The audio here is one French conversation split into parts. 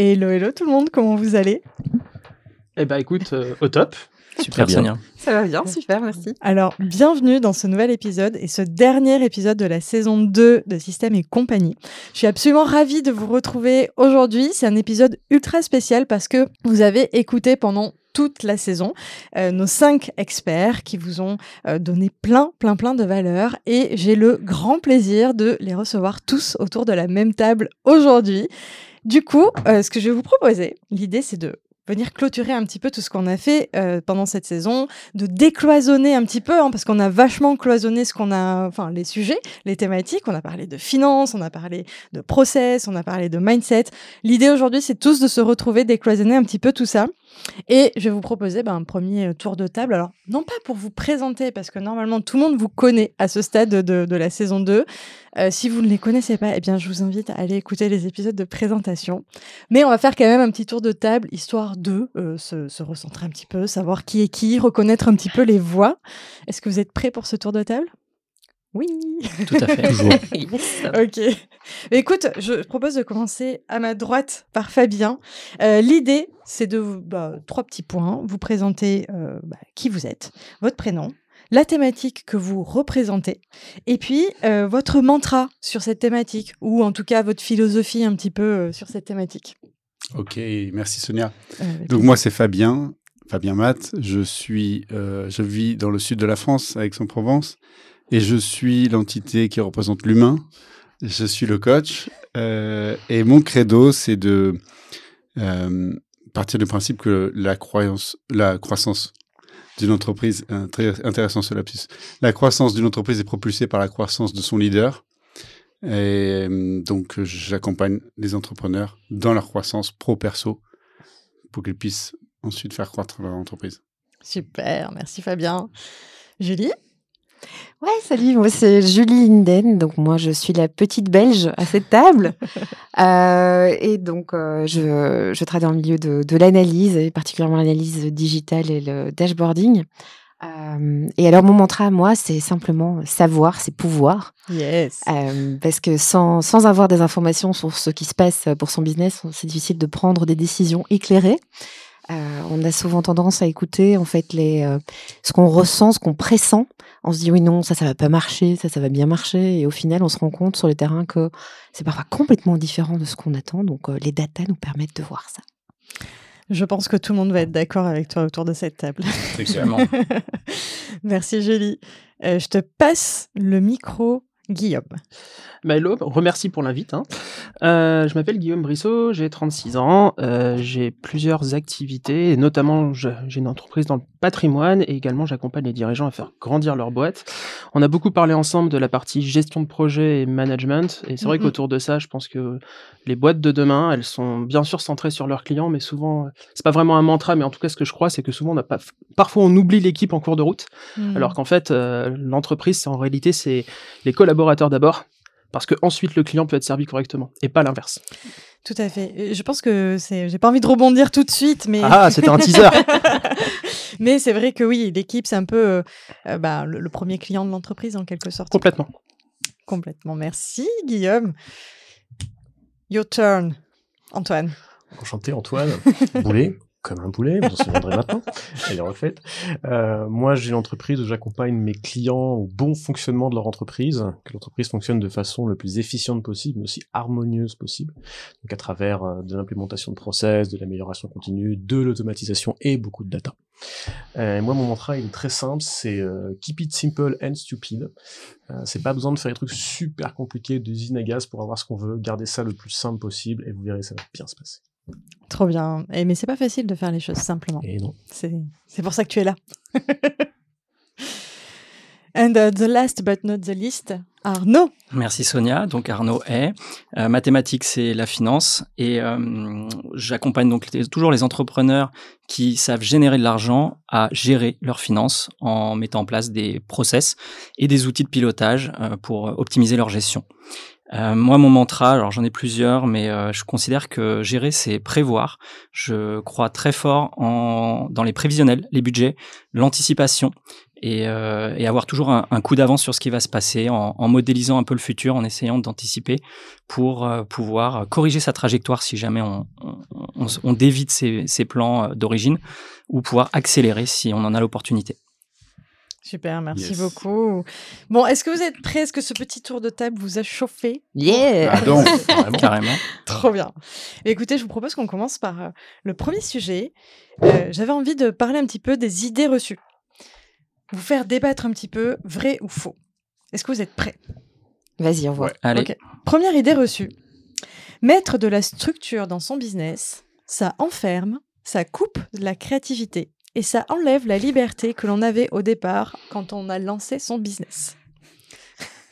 Hello, hello tout le monde, comment vous allez? Eh ben écoute, euh, au top. Super Sonia. Ça va bien, super, merci. Alors, bienvenue dans ce nouvel épisode et ce dernier épisode de la saison 2 de Système et compagnie. Je suis absolument ravie de vous retrouver aujourd'hui. C'est un épisode ultra spécial parce que vous avez écouté pendant toute la saison euh, nos cinq experts qui vous ont euh, donné plein, plein, plein de valeurs et j'ai le grand plaisir de les recevoir tous autour de la même table aujourd'hui. Du coup, euh, ce que je vais vous proposer, l'idée c'est de venir clôturer un petit peu tout ce qu'on a fait euh, pendant cette saison, de décloisonner un petit peu, hein, parce qu'on a vachement cloisonné ce qu'on a, enfin les sujets, les thématiques. On a parlé de finance, on a parlé de process, on a parlé de mindset. L'idée aujourd'hui, c'est tous de se retrouver, décloisonner un petit peu tout ça. Et je vais vous proposer ben, un premier tour de table. Alors, non pas pour vous présenter, parce que normalement tout le monde vous connaît à ce stade de, de la saison 2. Euh, si vous ne les connaissez pas, eh bien, je vous invite à aller écouter les épisodes de présentation. Mais on va faire quand même un petit tour de table, histoire de euh, se, se, recentrer un petit peu, savoir qui est qui, reconnaître un petit peu les voix. Est-ce que vous êtes prêts pour ce tour de table? Oui. Tout à fait. Toujours. ok. Écoute, je propose de commencer à ma droite par Fabien. Euh, L'idée, c'est de bah, trois petits points. Vous présenter euh, bah, qui vous êtes, votre prénom, la thématique que vous représentez, et puis euh, votre mantra sur cette thématique, ou en tout cas votre philosophie un petit peu euh, sur cette thématique. Ok, merci Sonia. Euh, Donc moi c'est Fabien, Fabien Matt. Je suis, je vis dans le sud de la France, à Aix-en-Provence, et je suis l'entité qui représente l'humain. Je suis le coach, et mon credo c'est de partir du principe que la croyance, la croissance d'une entreprise, très intéressant ce lapsus. La croissance d'une entreprise est propulsée par la croissance de son leader. Et euh, donc, j'accompagne les entrepreneurs dans leur croissance pro-perso pour qu'ils puissent ensuite faire croître leur entreprise. Super, merci Fabien. Julie? Ouais, salut, moi c'est Julie Linden, donc moi je suis la petite belge à cette table. euh, et donc euh, je, je, travaille dans le milieu de, de l'analyse, et particulièrement l'analyse digitale et le dashboarding. Euh, et alors mon mantra à moi, c'est simplement savoir, c'est pouvoir. Yes. Parce que sans, sans avoir des informations sur ce qui se passe pour son business, c'est difficile de prendre des décisions éclairées. Euh, on a souvent tendance à écouter en fait les euh, ce qu'on ressent, ce qu'on pressent. On se dit oui non ça ça va pas marcher, ça ça va bien marcher et au final on se rend compte sur le terrain que c'est parfois complètement différent de ce qu'on attend. Donc euh, les datas nous permettent de voir ça. Je pense que tout le monde va être d'accord avec toi autour de cette table. Merci Julie. je te passe le micro Guillaume. Bah hello, remercie pour l'invite. Hein. Euh, je m'appelle Guillaume Brissot, j'ai 36 ans, euh, j'ai plusieurs activités, notamment j'ai une entreprise dans le patrimoine et également j'accompagne les dirigeants à faire grandir leur boîte. On a beaucoup parlé ensemble de la partie gestion de projet et management, et c'est vrai mm -hmm. qu'autour de ça, je pense que les boîtes de demain, elles sont bien sûr centrées sur leurs clients, mais souvent, c'est pas vraiment un mantra, mais en tout cas, ce que je crois, c'est que souvent, on a pas, parfois, on oublie l'équipe en cours de route, mm. alors qu'en fait, euh, l'entreprise, en réalité, c'est les collaborateurs d'abord, parce que ensuite le client peut être servi correctement et pas l'inverse. Tout à fait. Je pense que c'est. J'ai pas envie de rebondir tout de suite, mais. Ah, c'était un teaser. mais c'est vrai que oui, l'équipe c'est un peu euh, bah, le, le, premier client de l'entreprise en quelque sorte. Complètement. Complètement. Merci Guillaume. Your turn, Antoine. Enchanté Antoine. Boulet comme un poulet, vous en souviendrez maintenant, elle est refaite. Euh, moi, j'ai une entreprise où j'accompagne mes clients au bon fonctionnement de leur entreprise, que l'entreprise fonctionne de façon le plus efficiente possible, mais aussi harmonieuse possible, donc à travers euh, de l'implémentation de process, de l'amélioration continue, de l'automatisation et beaucoup de data. Euh, moi, mon mantra, il est très simple, c'est euh, keep it simple and stupid. Euh, c'est pas besoin de faire des trucs super compliqués d'usine à gaz pour avoir ce qu'on veut, garder ça le plus simple possible et vous verrez, ça va bien se passer. Trop bien. Et, mais c'est pas facile de faire les choses simplement. Et non. C'est pour ça que tu es là. And uh, the last but not the least, Arnaud. Merci Sonia. Donc Arnaud est euh, mathématiques, c'est la finance et euh, j'accompagne donc toujours les entrepreneurs qui savent générer de l'argent à gérer leurs finances en mettant en place des process et des outils de pilotage euh, pour optimiser leur gestion. Euh, moi, mon mantra, alors j'en ai plusieurs, mais euh, je considère que gérer, c'est prévoir. Je crois très fort en, dans les prévisionnels, les budgets, l'anticipation et, euh, et, avoir toujours un, coup d'avance sur ce qui va se passer en, en, modélisant un peu le futur, en essayant d'anticiper pour euh, pouvoir corriger sa trajectoire si jamais on, on, on dévite ses, ses plans d'origine ou pouvoir accélérer si on en a l'opportunité. Super, merci yes. beaucoup. Bon, est-ce que vous êtes prêts? Est-ce que ce petit tour de table vous a chauffé? Yeah ah donc, Carrément. Trop bien. Écoutez, je vous propose qu'on commence par euh, le premier sujet. Euh, J'avais envie de parler un petit peu des idées reçues. Vous faire débattre un petit peu, vrai ou faux. Est-ce que vous êtes prêts? Vas-y, on voit. Ouais. Allez. Okay. Première idée reçue. Mettre de la structure dans son business, ça enferme, ça coupe de la créativité et ça enlève la liberté que l'on avait au départ quand on a lancé son business.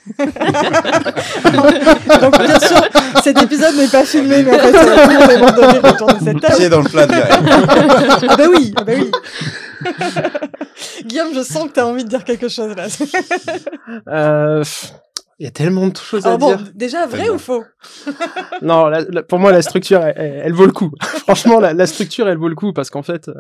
Donc bien sûr, cet épisode n'est pas filmé, mais en fait, tout le monde est abandonné autour de cette table. Pied dans le plat direct. ah bah oui, ah bah oui. Guillaume, je sens que tu as envie de dire quelque chose là. euh, il y a tellement de choses Alors à bon, dire. déjà, vrai ou faux? Non, la, la, pour moi, la structure, elle, elle, elle vaut le coup. Franchement, la, la, structure, elle vaut le coup parce qu'en fait,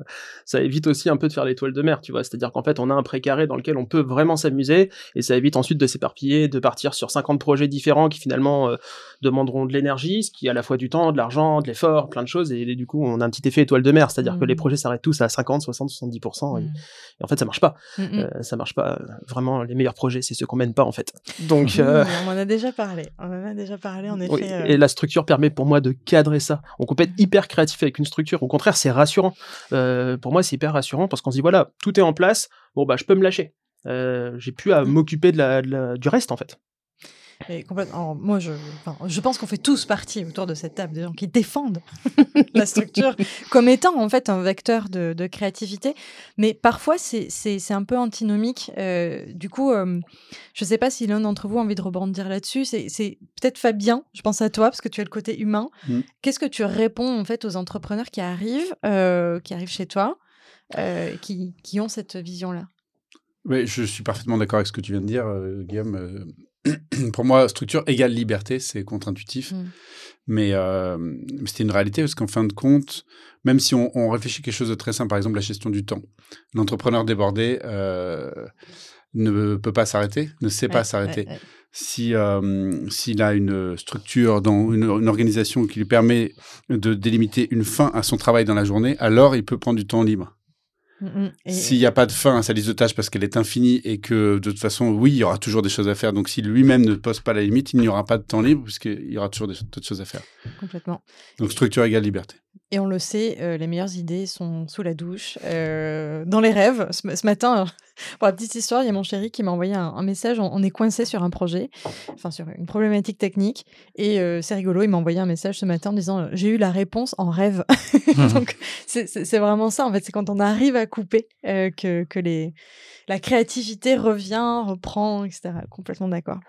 ça évite aussi un peu de faire l'étoile de mer, tu vois. C'est-à-dire qu'en fait, on a un précaré dans lequel on peut vraiment s'amuser et ça évite ensuite de s'éparpiller, de partir sur 50 projets différents qui finalement euh, demanderont de l'énergie, ce qui est à la fois du temps, de l'argent, de l'effort, plein de choses et, et, du coup, on a un petit effet étoile de mer, c'est-à-dire Mm. mmh. que les projets s'arrêtent tous à 50, 60, 70% et, mmh. et en fait, ça marche pas. Mm -hmm. euh, ça marche pas. Vraiment, les meilleurs projets, c'est ceux qu'on mène pas en fait. Donc, euh... on en a déjà parlé. On en a déjà parlé en effet. Oui, et la structure permet pour moi de cadrer ça. On peut être hyper créatif avec une structure. Au contraire, c'est rassurant. Euh, pour moi, c'est hyper rassurant parce qu'on se dit voilà, tout est en place. Bon bah, je peux me lâcher. Euh, J'ai plus à m'occuper de de la, du reste en fait. Mais complètement. Moi, je, enfin, je pense qu'on fait tous partie autour de cette table des gens qui défendent la structure comme étant en fait un vecteur de, de créativité. Mais parfois, c'est un peu antinomique. Euh, du coup, euh, je ne sais pas si l'un d'entre vous a envie de rebondir là-dessus. C'est peut-être Fabien. Je pense à toi parce que tu as le côté humain. Mm. Qu'est-ce que tu réponds en fait aux entrepreneurs qui arrivent, euh, qui arrivent chez toi, euh, qui, qui ont cette vision-là? Oui, je suis parfaitement d'accord avec ce que tu viens de dire, Guillaume pour moi, structure égale liberté, c'est contre-intuitif. Mm. Mais, euh, c'était une réalité parce qu'en fin de compte, même si on, on, réfléchit quelque chose de très simple, par exemple la gestion du temps, l'entrepreneur débordé euh, ne peut pas s'arrêter, ne sait ouais, pas s'arrêter. Ouais, ouais. Si euh, s'il a une structure dans une, une, organisation qui lui permet de délimiter une fin à son travail dans la journée, alors il peut prendre du temps libre. Mmh, S'il n'y a pas de fin à sa liste de tâches parce qu'elle est infinie et que de toute façon, oui, il y aura toujours des choses à faire. Donc, si lui-même ne pose pas la limite, il n'y aura pas de temps libre puisqu'il y aura toujours d'autres choses à faire. Complètement. Donc, structure égale liberté. Et on le sait, euh, les meilleures idées sont sous la douche, euh, dans les rêves. Ce, ce matin, pour la petite histoire, il y a mon chéri qui m'a envoyé un, un, message. On, on, est coincé sur un projet, enfin sur une problématique technique. Et euh, c'est rigolo, il m'a envoyé un message ce matin en disant J'ai eu la réponse en rêve. Donc c'est vraiment ça, en fait. C'est quand on arrive à couper que, que les, la créativité revient, reprend, etc. Complètement d'accord.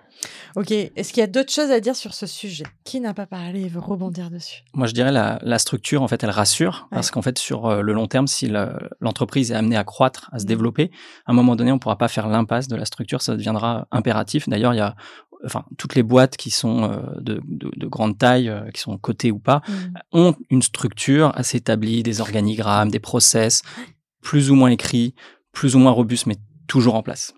Ok, est-ce qu'il y a d'autres choses à dire sur ce sujet? Qui n'a pas parlé et veut rebondir dessus? Moi, je dirais la, la structure, en fait, elle rassure, parce qu'en fait, sur euh, le long terme, si l'entreprise est amenée à croître, à se développer, à un moment donné, on ne pourra pas faire l'impasse de la structure, ça deviendra impératif. D'ailleurs, il y a enfin toutes les boîtes qui sont euh, de, de, de, grande taille, euh, qui sont cotées ou pas, mmh. ont une structure assez établie, des organigrammes, des process, plus ou moins écrits, plus ou moins robustes, mais toujours en place.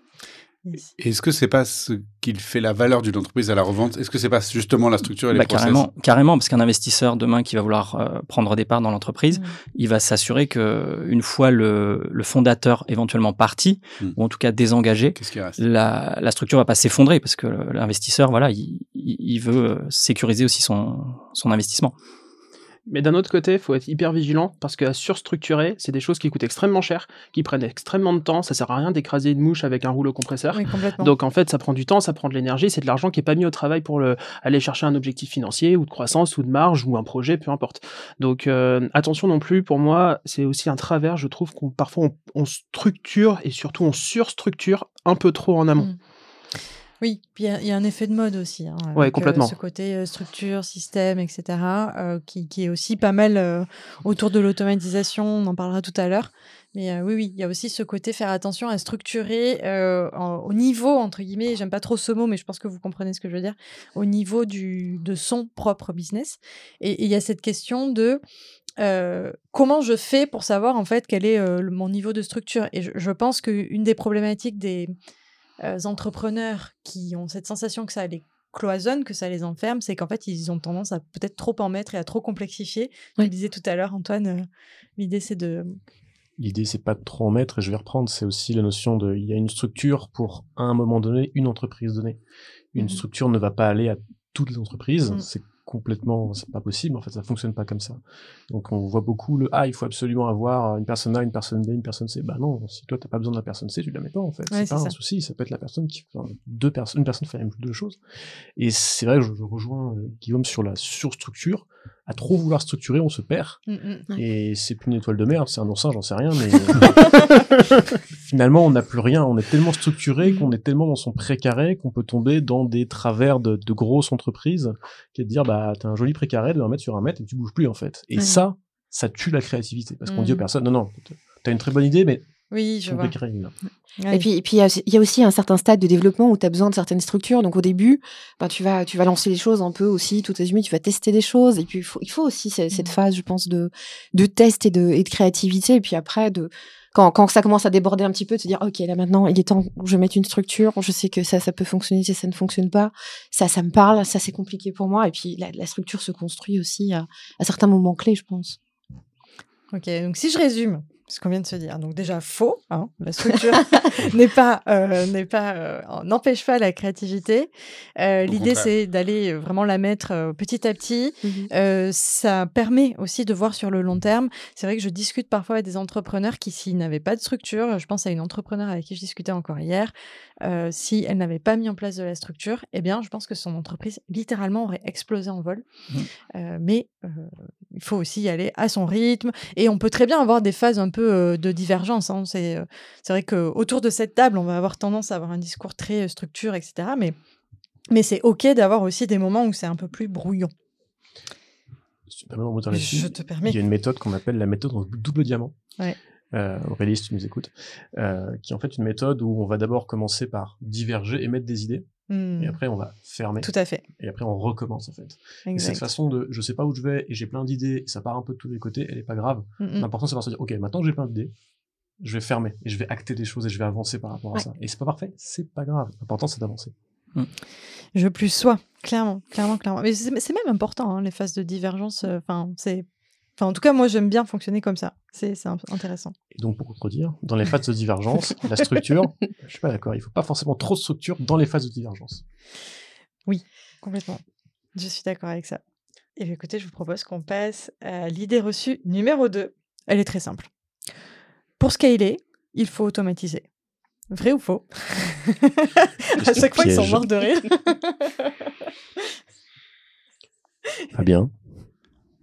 Est-ce que c'est pas ce qui fait la valeur d'une entreprise à la revente? Est-ce que c'est pas justement la structure et les bah, process? carrément, carrément, parce qu'un investisseur demain qui va vouloir euh, prendre des parts dans l'entreprise, mmh. il va s'assurer que une fois le, le fondateur éventuellement parti mmh. ou en tout cas désengagé, la, la, structure va pas s'effondrer parce que l'investisseur, voilà, il, il, veut sécuriser aussi son, son investissement. Mais d'un autre côté, il faut être hyper vigilant parce que surstructurer, c'est des choses qui coûtent extrêmement cher, qui prennent extrêmement de temps. Ça sert à rien d'écraser une mouche avec un rouleau compresseur. Oui, Donc en fait, ça prend du temps, ça prend de l'énergie, c'est de l'argent qui est pas mis au travail pour le, aller chercher un objectif financier ou de croissance ou de marge ou un projet, peu importe. Donc euh, attention non plus. Pour moi, c'est aussi un travers. Je trouve qu'on parfois on, on, structure et surtout on surstructure un peu trop en amont. Mmh. Oui, puis il y a- il y, a un effet de mode aussi. Hein, Ouais, avec, euh, complètement. ce côté euh, structure, système, etc., euh, qui, qui est aussi pas mal euh, autour de l'automatisation. On en parlera tout à l'heure. Mais euh, oui, oui, il y a aussi ce côté faire attention à structurer euh, en- au niveau, entre guillemets, j'aime pas trop ce mot, mais je pense que vous comprenez ce que je veux dire, au niveau du, de son propre business. Et il y a cette question de euh, comment je fais pour savoir en fait quel est euh, mon niveau de structure. Et je, je pense qu'une des problématiques des euh, entrepreneurs qui ont cette sensation que ça les cloisonne, que ça les enferme, c'est qu'en fait ils ont tendance à peut-être trop en mettre et à trop complexifier. Tu Oui. le disais tout à l'heure, Antoine, euh, l'idée c'est de... L'idée, c'est pas de trop en mettre, et je vais reprendre, c'est aussi la notion de, il y a une structure pour, à un moment donné, une entreprise donnée. Une Mhm. structure ne va pas aller à toutes les entreprises, Mhm. c'est complètement, c'est pas possible, en fait, ça fonctionne pas comme ça. Donc, on voit beaucoup le, ah, il faut absolument avoir une personne A, une personne B, une personne C. Bah non, si toi, t'as pas besoin de la personne C, tu la mets pas, en fait. Ouais, c'est pas ça. un souci, ça peut être la personne qui, enfin, deux personnes, une personne fait la même deux choses. Et c'est vrai que je, je rejoins euh, Guillaume sur la surstructure. À trop vouloir structurer, on se perd. Mm, mm. Et c'est plus une étoile de mer, c'est un oursin, j'en sais rien, mais finalement, on n'a plus rien. On est tellement structuré, qu'on est tellement dans son précaré qu'on peut tomber dans des travers de, de grosses entreprises qui est de dire, bah, t'as un joli précaré de 1 mètre sur 1 mètre et tu bouges plus, en fait. Et Ouais. ça, ça tue la créativité. Parce qu'on dit aux Mhm. personnes, non, non, t'as une très bonne idée, mais Oui, je vois. Ouais. Et puis, et puis il y, a aussi- il y a aussi un certain stade de développement où tu as besoin de certaines structures. Donc au début, ben, tu, vas, tu vas lancer les choses un peu aussi, tout azimut, tu vas tester des choses. Et puis il faut, il faut aussi ce- cette Mhm. phase, je pense, de, de test et de, et de créativité. Et puis après, de, quand, quand ça commence à déborder un petit peu, de se dire, OK, là maintenant, il est temps que je mette une structure. Je sais que ça, ça peut fonctionner, si ça ne fonctionne pas. Ça, ça me parle, ça c'est compliqué pour moi. Et puis la, la structure se construit aussi à, à certains moments clés, je pense. Ok, donc si je résume ce qu'on vient de se dire, donc déjà faux, hein, la structure n'est pas, euh, n'est pas, euh, n'empêche pas la créativité. Euh, L'idée c'est d'aller vraiment la mettre petit à petit. Euh, ça permet aussi de voir sur le long terme. C'est vrai que je discute parfois avec des entrepreneurs qui, s'ils n'avaient pas de structure, je pense à une entrepreneur avec qui je discutais encore hier, si elle n'avait pas mis en place de la structure, eh bien, je pense que son entreprise littéralement aurait explosé en vol. Euh, mais il faut aussi y aller à son rythme. Et on peut très bien avoir des phases un peu euh, de divergence. hein. C'est euh, c'est vrai qu'autour de cette table, on va avoir tendance à avoir un discours très euh, structure, etc. Mais, mais c'est OK d'avoir aussi des moments où c'est un peu plus brouillon. Si tu me permets de rebondir là-dessus, Je te permets. Il y a une méthode qu'on appelle la méthode en double diamant. Ouais. Euh, Aurélie, si tu nous écoutes, euh, qui est en fait une méthode où on va d'abord commencer par diverger, émettre des idées, Hmm, et après on va fermer, Tout à fait. et après on recommence en fait. Et Exact. cette façon de je sais pas où je vais et j'ai plein d'idées et ça part un peu de tous les côtés, elle est pas grave. L'important c'est de se dire ok maintenant que j'ai plein d'idées, je vais fermer et je vais acter des choses et je vais avancer par rapport à ça. Et c'est pas parfait, c'est pas grave. L'important c'est d'avancer. Je plus sois, clairement, clairement, clairement. Mais c'est c'est même important, hein, les phases de divergence. euh, Enfin, c'est. Enfin, en tout cas, moi, j'aime bien fonctionner comme ça. C'est intéressant. Et donc pour contredire, dans les phases de divergence, la structure, je suis pas d'accord. Il faut pas forcément trop de structure dans les phases de divergence. Complètement. Je suis d'accord avec ça. Et bien, écoutez, je vous propose qu'on passe à l'idée reçue numéro 2. Elle est très simple. Pour scaler, il faut automatiser. Vrai ou faux? À chaque fois, ils sont morts de rire. Fabien.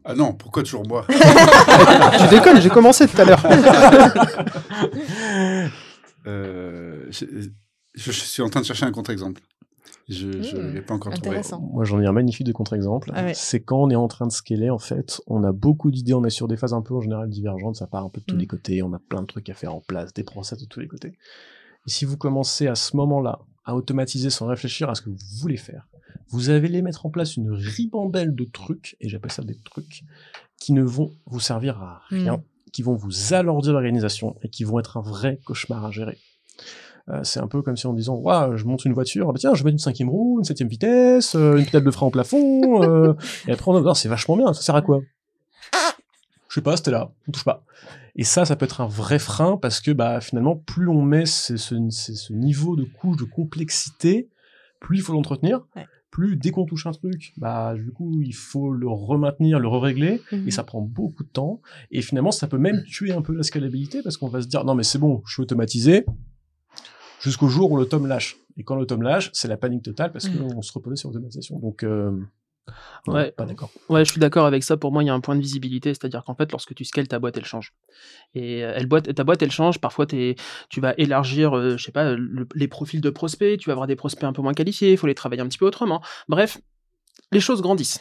Ah non, pourquoi toujours moi tu déconnes, j'ai commencé tout à l'heure. Euh, je, je suis en train de chercher un contre-exemple. Je ne Hmm, l'ai pas encore trouvé. Moi, j'en ai un magnifique de contre-exemple. Ah ouais. C'est quand on est en train de scaler, en fait, on a beaucoup d'idées, on est sur des phases un peu en général divergentes, ça part un peu de tous Mm. les côtés, on a plein de trucs à faire en place, des process de tous les côtés. Et si vous commencez à ce moment-là à automatiser sans réfléchir à ce que vous voulez faire, vous allez les mettre en place une ribambelle de trucs, et j'appelle ça des trucs, qui ne vont vous servir à rien, qui vont vous alourdir l'organisation et qui vont être un vrai cauchemar à gérer. Euh, c'est un peu comme si en disant Waouh, je monte une voiture, ah bah tiens, je vais mettre une cinquième roue, une septième vitesse, euh, une pédale de frein au plafond, euh, et après on a, c'est vachement bien, ça sert à quoi? Je sais pas, c'était là, on touche pas. Et ça, ça peut être un vrai frein parce que bah finalement, plus on met ce, ce, ce- ce niveau de couche de complexité, plus il faut l'entretenir. Ouais. Plus dès qu'on touche un truc, bah du coup il faut le remaintenir, le régler Mhm. et ça prend beaucoup de temps. Et finalement, ça peut même tuer un peu la scalabilité parce qu'on va se dire non mais c'est bon, je suis automatisé jusqu'au jour où le tome lâche. Et quand le tome lâche, c'est la panique totale parce Mhm. qu'on se reposait sur l'automatisation. Donc euh, Ouais. Pas d'accord. Ouais, je suis d'accord avec ça. Pour moi, il y a un point de visibilité, c'est-à-dire qu'en fait, lorsque tu scales ta boîte, elle change. Et euh, elle boîte, ta boîte, elle change. Parfois, tu vas élargir, euh, je sais pas, le- les profils de prospects. Tu vas avoir des prospects un peu moins qualifiés. Il faut les travailler un petit peu autrement. Bref, les choses grandissent.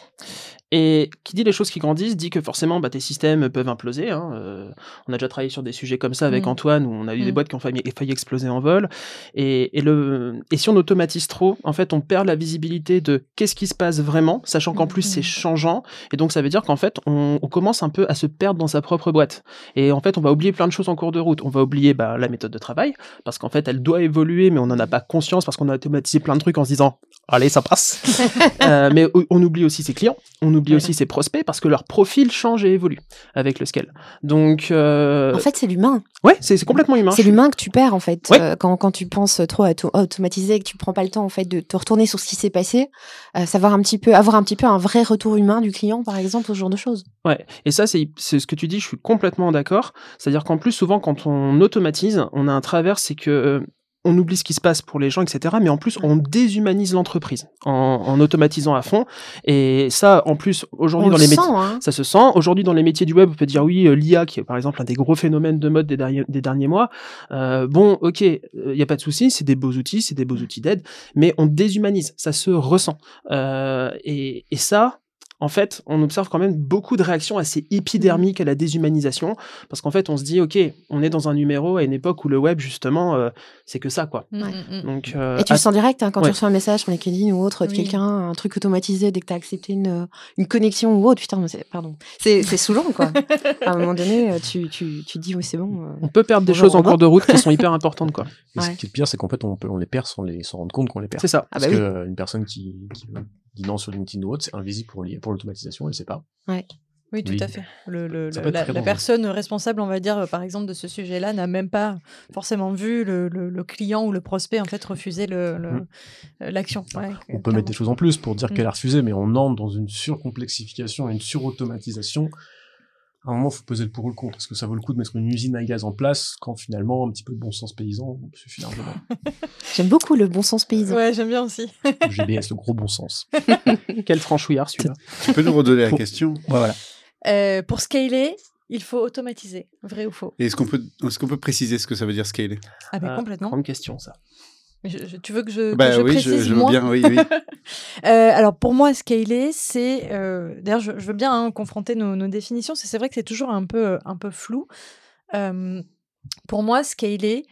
Et qui dit les choses qui grandissent dit que forcément bah, tes systèmes peuvent imploser. hein. Euh, on a déjà travaillé sur des sujets comme ça avec Mm. Antoine où on a eu des Mm. boîtes qui ont failli, failli exploser en vol. Et, et, le, et si on automatise trop, en fait, on perd la visibilité de qu'est-ce qui se passe vraiment, sachant qu'en plus Mm. c'est changeant. Et donc ça veut dire qu'en fait, on, on commence un peu à se perdre dans sa propre boîte. Et en fait, on va oublier plein de choses en cours de route. On va oublier bah, la méthode de travail parce qu'en fait, elle doit évoluer, mais on n'en a pas conscience parce qu'on a automatisé plein de trucs en se disant allez, ça passe. Euh, mais o- on oublie aussi ses clients, on oublie Ouais. aussi ses prospects parce que leur profil change et évolue avec le scale. Donc, euh, En fait, c'est l'humain. ouais, c'est complètement humain. C'est l'humain que tu perds en fait Ouais. Euh, quand, quand tu penses trop à automatiser et que tu prends pas le temps en fait de te retourner sur ce qui s'est passé, euh, savoir un petit peu avoir un petit peu un vrai retour humain du client par exemple, ce genre de choses. Ouais, et ça, c'est c'est ce que tu dis, je suis complètement d'accord. C'est-à-dire qu'en plus, souvent, quand on automatise, on a un travers, c'est que euh, on oublie ce qui se passe pour les gens, etc. Mais en plus, on déshumanise l'entreprise en, en automatisant à fond. Et ça, en plus, aujourd'hui, dans le les métiers. hein. Ça se sent. Aujourd'hui, dans les métiers du web, on peut dire oui, euh, l'IA, qui est par exemple un des gros phénomènes de mode des, derniers- des derniers mois. Euh, bon, ok, il n'y a pas de souci, c'est des beaux outils, c'est des beaux outils d'aide, mais on déshumanise, ça se ressent. Euh, et, et ça, en fait, on observe quand même beaucoup de réactions assez épidermiques à la déshumanisation, parce qu'en fait, on se dit, ok, on est dans un numéro à une époque où le web, justement, euh, c'est que ça, quoi. Mm, Ouais. mm, mm. Donc, euh, Et tu le sens direct hein, quand ouais. tu reçois un message sur LinkedIn ou autre de Oui. quelqu'un, un truc automatisé dès que tu as accepté une, une connexion ou autre. Putain, mais c'est- pardon. C'est c'est saoulant quoi. à un moment donné, euh, tu, tu, tu te dis oui, c'est bon. euh. on peut perdre des choses en cours de route qui sont hyper importantes, quoi. Et ce Ouais. qui est pire, c'est qu'en fait, on, peut, on les perd sans les s'en rendre compte qu'on les perd. C'est ça. Ah Parce bah oui. que euh, une personne qui, qui dit non sur LinkedIn ou autre, c'est invisible pour, l'automatisation, elle sait pas. Oui, tout Oui. à fait. Le, le- la, personne responsable, on va dire, par exemple, de ce sujet-là, n'a même pas forcément vu le, client ou le prospect en fait refuser euh, l'action. Ouais, On peut mettre des choses en plus pour dire Mm. qu'elle a refusé, mais on entre dans une surcomplexification, une surautomatisation. À un moment, il faut peser le pour ou le contre. Est-ce que ça vaut le coup de mettre une usine à gaz en place quand finalement un petit peu de bon sens paysan suffit largement J'aime beaucoup le bon sens paysan. Ouais, j'aime bien aussi. Le GBS, le gros bon sens. Quel franchouillard, celui-là. Tu peux nous redonner la question? Ouais, voilà. Euh, pour scaler, il faut automatiser. Vrai ou faux? Et est-ce qu'on peut, est-ce qu'on peut préciser ce que ça veut dire scaler? Ah, mais Ah, complètement. Grande question, ça. Mais je- je- tu veux que je, que Bah je oui, précise je, je veux bien, oui, oui. Euh, alors pour moi, scaler, c'est euh, d'ailleurs, je, veux bien hein, confronter nos, nos définitions. C'est vrai que c'est toujours un peu un peu flou. Euh, pour moi, scaler,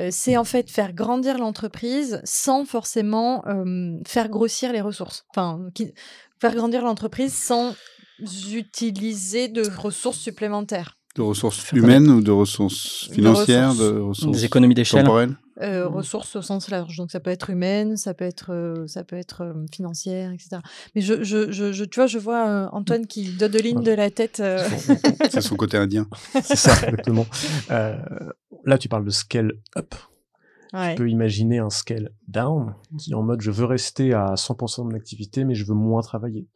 euh, c'est en fait faire grandir l'entreprise sans forcément euh, faire grossir les ressources. Enfin, qui- faire grandir l'entreprise sans utiliser de ressources supplémentaires. De ressources humaines ou de ressources financières, de ressources. ressources Des économies d'échelle. Euh, ressources au sens large. Donc ça peut être humaine, ça peut être, euh, ça peut être euh, financière, etc. Mais je, je, je, je- tu vois, je vois euh, Antoine qui dodeline de la tête. euh, C'est son côté indien. C'est ça, exactement. Euh, là, tu parles de scale up. ouais. Tu peux imaginer un scale down, qui est en mode je veux rester à 100% de mon activité, mais je veux moins travailler.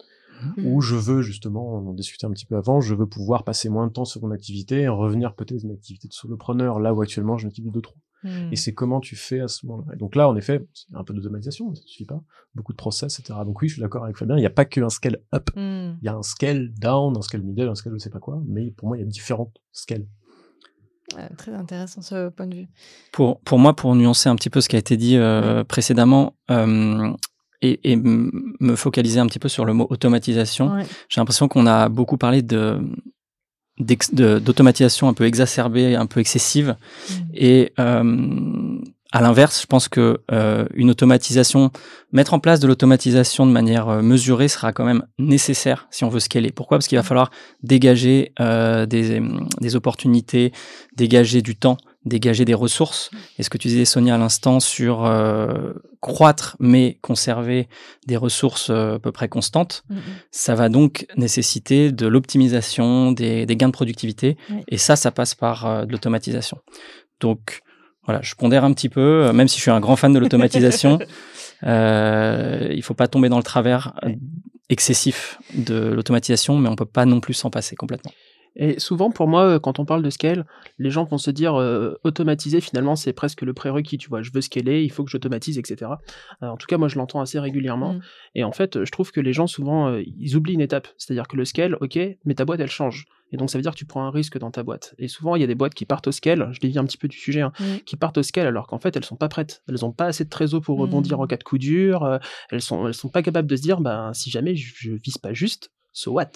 Mhm. Ou je veux justement, on en discutait un petit peu avant, je veux pouvoir passer moins de temps sur mon activité et revenir peut-être à une activité de solopreneur, là où actuellement j'ai une activité de 2-3. Hmm. Et c'est comment tu fais à ce moment-là. Et donc là, en effet, c'est un peu d'automatisation, ça suffit pas. Beaucoup de process, etc. Donc oui, je suis d'accord avec Fabien, il n'y a pas qu'un scale up. Hmm. Il y a un scale down, un scale middle, un scale je sais pas quoi, mais pour moi, il y a différentes scales. Euh, très intéressant ce point de vue. Pour, pour moi, pour nuancer un petit peu ce qui a été dit euh, précédemment euh, et, me focaliser un petit peu sur le mot automatisation, Ouais. j'ai l'impression qu'on a beaucoup parlé de d'automatisation un peu exacerbée, un peu excessive. Hmm. Et euh, à l'inverse, je pense que euh, une automatisation, mettre en place de l'automatisation de manière euh, mesurée sera quand même nécessaire si on veut scaler. Pourquoi? Parce qu'il va falloir dégager euh, des, des opportunités, dégager du temps, dégager des ressources. Et ce que tu disais, Sonia, à l'instant, sur euh, croître mais conserver des ressources euh, à peu près constantes, hmm. ça va donc nécessiter de l'optimisation, des, des gains de productivité. Oui. Et ça, ça passe par euh, de l'automatisation. Donc, voilà, je pondère un petit peu, euh, même si je suis un grand fan de l'automatisation, euh, il faut pas tomber dans le travers excessif de l'automatisation, mais on peut pas non plus s'en passer complètement. Et souvent, pour moi, euh, quand on parle de scale, les gens vont se dire euh, automatiser, finalement, c'est presque le prérequis. Tu vois, je veux scaler, il faut que j'automatise, etc. Euh, en tout cas, moi, je l'entends assez régulièrement. Mm. Et en fait, je trouve que les gens, souvent, euh, ils oublient une étape. C'est-à-dire que le scale, ok, mais ta boîte, elle change. Et donc, ça veut dire que tu prends un risque dans ta boîte. Et souvent, il y a des boîtes qui partent au scale, je dévie un petit peu du sujet, hein, Mm. qui partent au scale alors qu'en fait, elles sont pas prêtes. Elles ont pas assez de trésor pour rebondir Mm. en cas de coup dur. euh, elles sont, elles sont pas capables de se dire, ben, si jamais je, je vise pas juste, so what?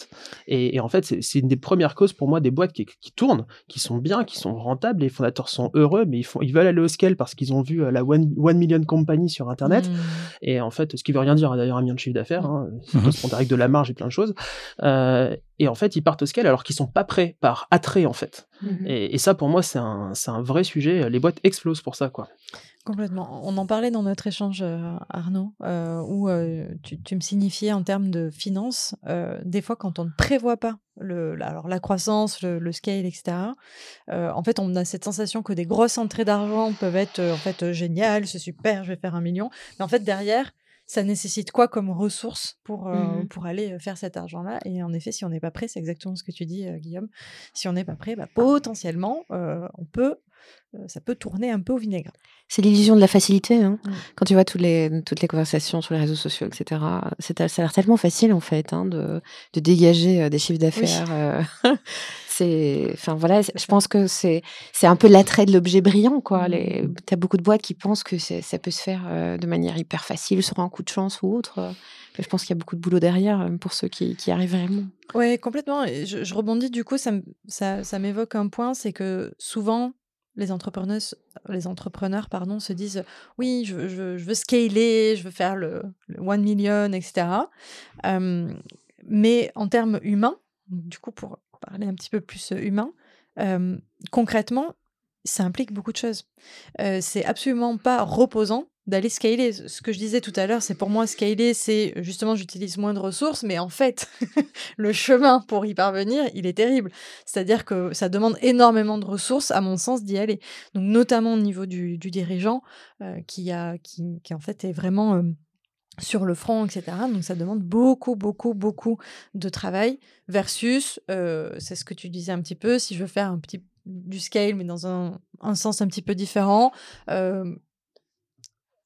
Et, et en fait, c'est une des premières causes pour moi des boîtes qui, qui tournent, qui sont bien, qui sont rentables. Les fondateurs sont heureux, mais ils, font, ils veulent aller au scale parce qu'ils ont vu euh, la One, one Million Company sur Internet. Mm. Et en fait, ce qui veut rien dire d'ailleurs un million de chiffre d'affaires, hein, c'est Mhm. correspond avec de la marge et plein de choses. Euh, et en fait, ils partent au scale alors qu'ils sont pas prêts par attrait en fait. Mhm. Et, et ça, pour moi, c'est un, c'est un vrai sujet. Les boîtes explosent pour ça, quoi. Complètement. On en parlait dans notre échange, euh, Arnaud, euh, où euh, tu, me signifiais en termes de finances, des fois quand on ne prévoit pas le, la- alors la croissance, le, le scale, etc. en fait, on a cette sensation que des grosses entrées d'argent peuvent être en fait géniales, c'est super, je vais faire un million. Mais en fait, derrière, ça nécessite quoi comme ressources pour, euh, Mhm. pour aller faire cet argent-là? Et en effet, si on n'est pas prêt, c'est exactement ce que tu dis, euh, Guillaume. Si on n'est pas prêt, bah, potentiellement, euh, on peut, ça peut tourner un peu au vinaigre. C'est l'illusion de la facilité. hein. Mm. Quand tu vois toutes les, toutes les conversations sur les réseaux sociaux, etc., c'est, ça a l'air tellement facile, en fait, hein, de, de dégager des chiffres d'affaires. c'est, enfin, voilà, je pense que c'est, c'est un peu l'attrait de l'objet brillant, quoi. Mm. Les, t'as beaucoup de boîtes qui pensent que ça peut se faire euh, de manière hyper facile sur un coup de chance ou autre. Mais je pense qu'il y a beaucoup de boulot derrière euh, pour ceux qui, qui arrivent vraiment. Ouais, complètement. Et je, je rebondis du coup, ça, ça, ça m'évoque un point, c'est que souvent les entrepreneurs, les entrepreneurs pardon, se disent oui, je, veux- je, veux- je veux scaler, je veux faire le, le one million, etc. Euh, mais en termes humains, du coup pour parler un petit peu plus humain, concrètement, ça implique beaucoup de choses. C'est absolument pas reposant d'aller scaler. Ce que je disais tout à l'heure, c'est pour moi scaler, c'est justement j'utilise moins de ressources, mais en fait, le chemin pour y parvenir, il est terrible. C'est-à-dire que ça demande énormément de ressources, à mon sens, d'y aller. Donc notamment au niveau du, dirigeant, qui, a, qui, qui en fait est vraiment sur le front, etc. Donc ça demande beaucoup, beaucoup, beaucoup de travail versus, euh, c'est ce que tu disais un petit peu, si je veux faire un petit du scale, mais dans un, un sens un petit peu différent. euh,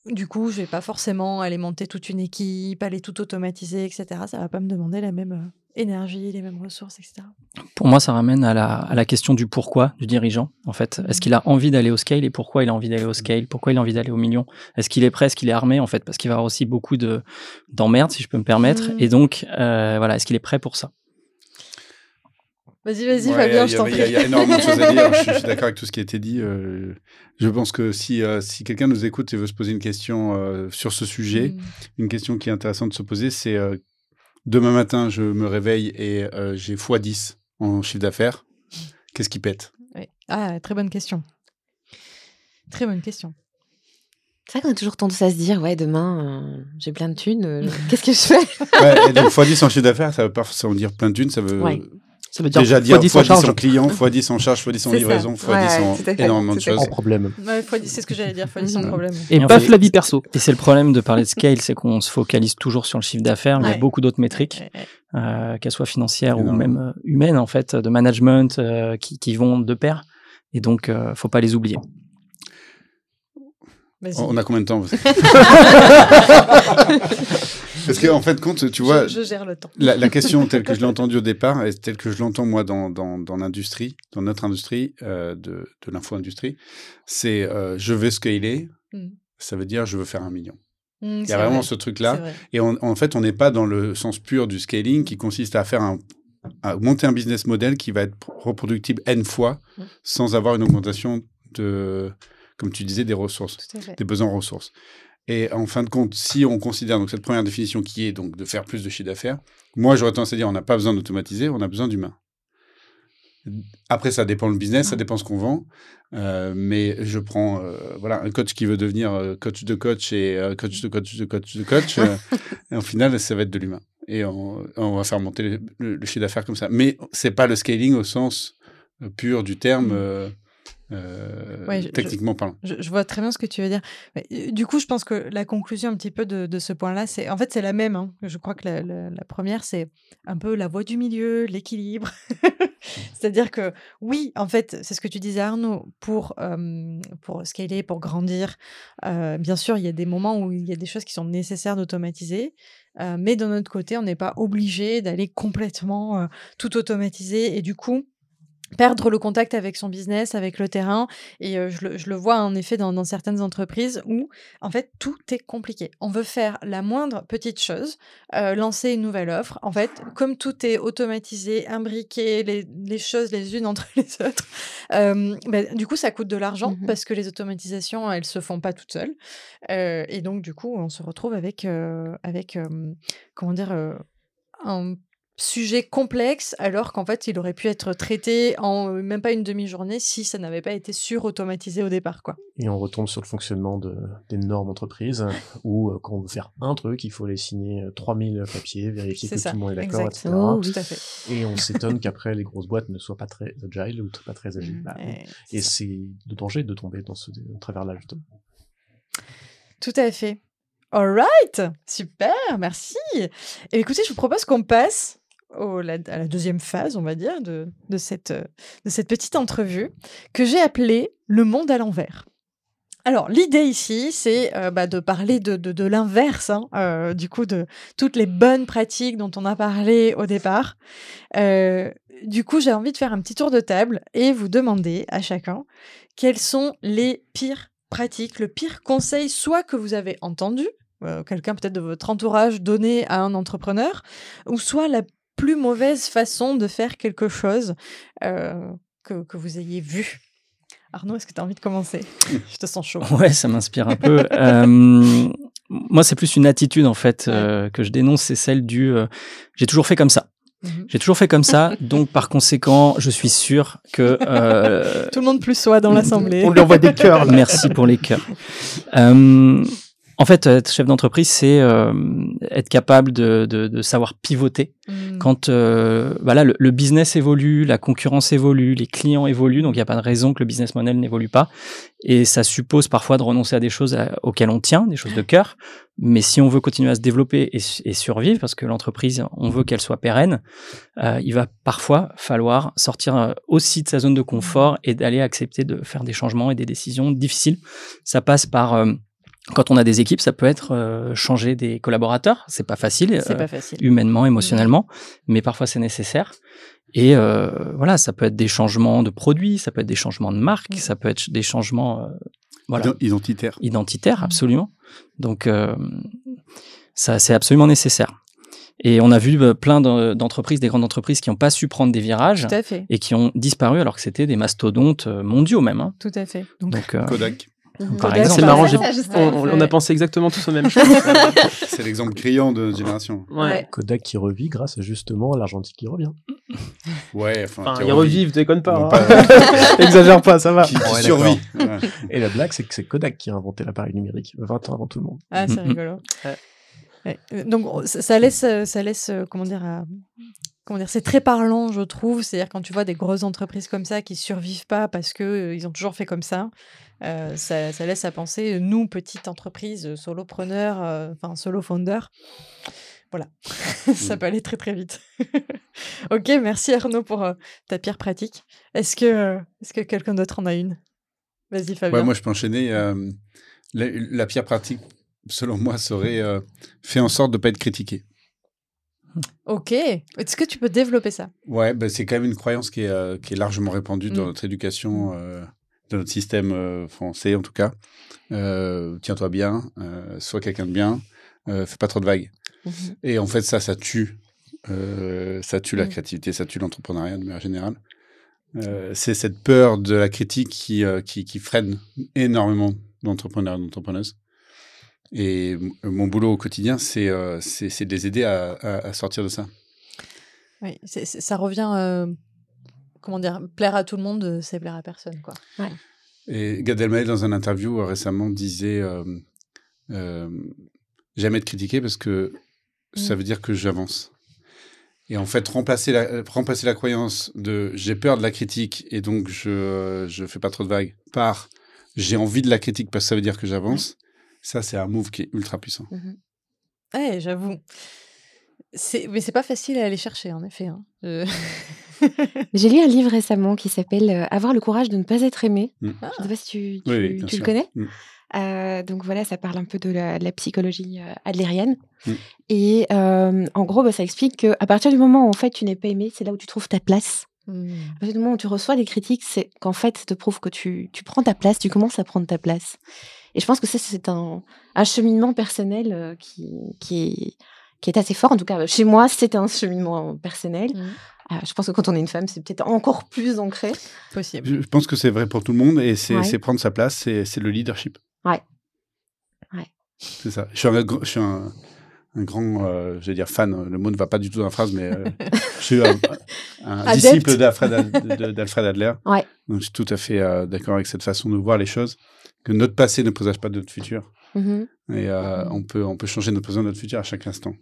du coup, je vais pas forcément aller monter toute une équipe, aller tout automatiser, etc. Ça va pas me demander la même euh, énergie, les mêmes ressources, etc. Pour moi, ça ramène à la, à la question du pourquoi du dirigeant. En fait, est-ce qu'il a envie d'aller au scale et pourquoi il a envie d'aller au scale? Pourquoi il a envie d'aller au million? Est-ce qu'il est prêt? Est-ce qu'il est armé en fait? Parce qu'il va avoir aussi beaucoup de d'emmerdes, si je peux me permettre. Mhm. Et donc, euh, voilà, est-ce qu'il est prêt pour ça? Vas-y, vas-y, Ouais, Fabien, je a- t'en Il y, a- il y a prie. énormément de choses à dire. Je, suis- je suis d'accord avec tout ce qui a été dit. euh, je pense que si, euh, si quelqu'un nous écoute et veut se poser une question euh, sur ce sujet, Mm. une question qui est intéressante de se poser, c'est euh, demain matin, je me réveille et euh, j'ai x10 en chiffre d'affaires. Qu'est-ce qui pète? Ah, très bonne question. Très bonne question. C'est vrai qu'on a toujours tendance à se dire, ouais, demain, euh, j'ai plein de thunes, euh, qu'est-ce que je fais? Ouais, et donc x10 en chiffre d'affaires, ça veut pas forcément dire plein de thunes, ça veut Ouais. Ça veut dire déjà fois dire 10 en x10 charge. en client, x10 en charge, x10 en C'est ça. livraison, x10 Ouais, en tout à fait, énormément de choses. En problème. Ouais, fois c'est ce que j'allais dire, fois dix sans Mhm. problème. Et Et en paf, fait- la vie perso. Et c'est le problème de parler de scale, c'est qu'on se focalise toujours sur le chiffre d'affaires, mais il y a beaucoup d'autres métriques, euh, qu'elles soient financières ou même euh, humaines en fait, de management, euh, qui, qui vont de pair. Et donc, euh, faut pas les oublier. On a combien de temps Parce qu'en fait, compte, tu vois, je, je gère le temps. la, la question telle que je l'ai entendue au départ et telle que je l'entends moi dans, dans, dans l'industrie, dans notre industrie euh, de, de l'info-industrie, c'est euh, je veux scaler, Mm. ça veut dire je veux faire un million. Mm, Il y a vraiment vrai, ce truc-là. Et on- en fait, on n'est pas dans le sens pur du scaling qui consiste à faire un à monter un business model qui va être reproductible n fois Mm. sans avoir une augmentation de, comme tu disais, des ressources des besoins en ressources. Et en fin de compte, si on considère donc cette première définition qui est donc de faire plus de chiffre d'affaires, moi j'aurais tendance à dire on n'a pas besoin d'automatiser, on a besoin d'humain. Après, ça dépend le business, ça dépend ce qu'on vend. Euh, mais je prends euh, voilà un coach qui veut devenir euh, coach de coach et euh, coach de coach de coach de coach. et au final, ça va être de l'humain. Et on, on va faire monter le, le- le chiffre d'affaires comme ça. Mais c'est pas le scaling au sens pur du terme. Euh, Ouais, je- techniquement parlant. Je, je vois très bien ce que tu veux dire. Mais, euh, du coup, je pense que la conclusion un petit peu de, de ce point-là, c'est en fait c'est la même. hein. Je crois que la, la- la première, c'est un peu la voie du milieu, l'équilibre. C'est-à-dire que oui, en fait, c'est ce que tu disais Arnaud, pour, euh, pour scaler, pour grandir, euh, bien sûr, il y a des moments où il y a des choses qui sont nécessaires d'automatiser, mais d'un autre côté, on n'est pas obligé d'aller complètement tout automatiser et du coup, perdre le contact avec son business, avec le terrain. Et euh, je, le, je le vois en effet dans, dans certaines entreprises où, en fait, tout est compliqué. On veut faire la moindre petite chose, euh, lancer une nouvelle offre. En fait, comme tout est automatisé, imbriqué, les, les choses les unes entre les autres, euh, ben, du coup, ça coûte de l'argent Mhm. parce que les automatisations, elles se font pas toutes seules. Et donc, du coup, on se retrouve avec, avec comment dire, un sujet complexe alors qu'en fait il aurait pu être traité en euh, même pas une demi-journée si ça n'avait pas été sur-automatisé au départ quoi. Et on retombe sur le fonctionnement de, des normes entreprises, où euh, quand on veut faire un truc, il faut les signer euh, 3000 papiers, vérifier C'est que ça, tout le monde est d'accord, exact. etc. Oh, Tout à fait. Et on s'étonne qu'après, les grosses boîtes ne soient pas très agile ou pas très agiles. Bah, Et- c'est le danger de tomber dans ce travers-là, justement. Tout à fait. All right, super, merci. Et écoutez, je vous propose qu'on passe à la deuxième phase, on va dire, de, de cette, euh, de cette petite entrevue que j'ai appelée Le monde à l'envers. Alors, l'idée ici, c'est euh, bah, de parler de, l'inverse, hein, euh, du coup, de toutes les bonnes pratiques dont on a parlé au départ. Du coup, j'ai envie de faire un petit tour de table et vous demander à chacun quelles sont les pires pratiques, le pire conseil, soit que vous avez entendu, quelqu'un peut-être de votre entourage donner à un entrepreneur, ou soit la plus mauvaise façon de faire quelque chose euh, que, que vous ayez vu. Arnaud, est-ce que tu as envie de commencer? Je te sens chaud. Ouais, ça m'inspire un peu. Euh, moi, c'est plus une attitude en fait euh, que je dénonce, c'est celle du euh, j'ai toujours fait comme ça. Mhm. J'ai toujours fait comme ça, donc par conséquent, je suis sûr que euh, Tout le monde plus soi dans l'assemblée. On lui envoie des cœurs là. Merci pour les cœurs. Euh, en fait, être chef d'entreprise, c'est euh, être capable de, de, de savoir pivoter Mm. quand euh, voilà, le, le business évolue, la concurrence évolue, les clients évoluent, donc il n'y a pas de raison que le business model n'évolue pas. Et ça suppose parfois de renoncer à des choses à- auxquelles on tient, des choses de cœur. Mais si on veut continuer à se développer et survivre, parce que l'entreprise, on veut qu'elle soit pérenne, euh, il va parfois falloir sortir euh, aussi de sa zone de confort et d'aller accepter de faire des changements et des décisions difficiles. Ça passe par euh, quand on a des équipes, ça peut être euh, changer des collaborateurs. C'est pas facile. C'est euh, pas facile. humainement, émotionnellement, mais parfois c'est nécessaire. Et euh, voilà, ça peut être des changements de produits, ça peut être des changements de marque, ça peut être des changements euh, voilà, Ident- Identitaire. identitaires, absolument. Donc euh, ça, c'est absolument nécessaire. Et on a vu euh, plein de- d'entreprises, des grandes entreprises qui n'ont pas su prendre des virages Tout à fait. et qui ont disparu alors que c'était des mastodontes mondiaux même. hein. Tout à fait. Donc, Donc, euh, Kodak. Par Kodak, exemple. C'est marrant, ça, on, a pensé exactement tous aux mêmes choses. C'est l'exemple criant de notre génération. Ouais. Kodak qui revit grâce à justement l'argentique qui revient. Ouais, enfin, Enfin, qui ils revivent, déconne pas. Non, hein. Exagère pas, ça va. Qui, qui Ouais, survit. Ouais. Et la blague, c'est que c'est Kodak qui a inventé l'appareil numérique 20 ans avant tout le monde. Ah, c'est rigolo. Euh, Donc, on- ça laisse, euh, ça laisse, euh, comment dire, à- comment dire, c'est très parlant, je trouve. C'est-à-dire quand tu vois des grosses entreprises comme ça qui survivent pas parce que euh, ils ont toujours fait comme ça, euh, ça, ça laisse à penser, euh, nous, petites entreprises, euh, solopreneurs, euh, enfin solo founder, voilà, ça Mm. peut aller très très vite. ok, merci Arnaud pour euh, ta pire pratique. Est-ce que, euh, est-ce que quelqu'un d'autre en a une? Vas-y Fabien. Ouais, moi, je peux enchaîner. euh, la, la pire pratique, selon moi, serait euh, fait en sorte de ne pas être critiqué. Ok, est-ce que tu peux développer ça? Ouais, bah, c'est quand même une croyance qui est, euh, qui est largement répandue dans Mm. notre éducation, euh, dans notre système euh, français en tout cas. Euh, Tiens-toi bien, euh, sois quelqu'un de bien, fais pas trop de vagues. Et en fait, ça, ça tue. ça tue la Mm. créativité, ça tue l'entrepreneuriat de manière générale. Euh, c'est cette peur de la critique qui, euh, qui, qui freine énormément d'entrepreneurs et d'entrepreneuses. Et mon boulot au quotidien, c'est euh, de les aider à, à- à sortir de ça. Oui, ça revient, comment dire, plaire à tout le monde, euh, c'est plaire à personne, quoi. Et Gad Elmaleh, dans un interview euh, récemment, disait euh, euh, Jamais être critiqué parce que ça Mm. veut dire que j'avance. Et en fait, remplacer la, remplacer la croyance de j'ai peur de la critique et donc je je fais pas trop de vagues par j'ai envie de la critique parce que ça veut dire que j'avance. Ça, c'est un move qui est ultra puissant. Mhm. Ouais, j'avoue. C'est... Mais c'est pas facile à aller chercher, en effet. hein. Euh, J'ai lu un livre récemment qui s'appelle euh, Avoir le courage de ne pas être aimé. Mm. Je sais pas si tu, tu, Oui, oui, bien tu le connais. Mm. Euh, donc voilà, ça parle un peu de la, de la psychologie euh, adlérienne. Mm. Et euh, en gros, bah, ça explique qu'à partir du moment où en fait tu n'es pas aimé, c'est là où tu trouves ta place. À partir du moment où tu reçois des critiques, c'est qu'en fait, ça te prouve que tu, tu prends ta place, tu commences à prendre ta place. Et je pense que ça, c'est un, un cheminement personnel euh, qui, qui, est, qui est assez fort. En tout cas, chez moi, c'est un cheminement personnel. Mhm. Euh, je pense que quand on est une femme, c'est peut-être encore plus ancré. Possible. Je pense que c'est vrai pour tout le monde et c'est Ouais. prendre sa place, c'est le leadership. Ouais. Ouais. C'est ça. Je suis un, je suis un, un grand, euh, je vais dire fan, le mot ne va pas du tout dans la phrase, mais euh, je suis un, disciple d'Alfred Adler. Ouais. Donc je suis tout à fait euh, d'accord avec cette façon de voir les choses, que notre passé ne présage pas de notre futur. Mhm. Et euh, on, peut, on peut changer notre présent, notre futur à chaque instant.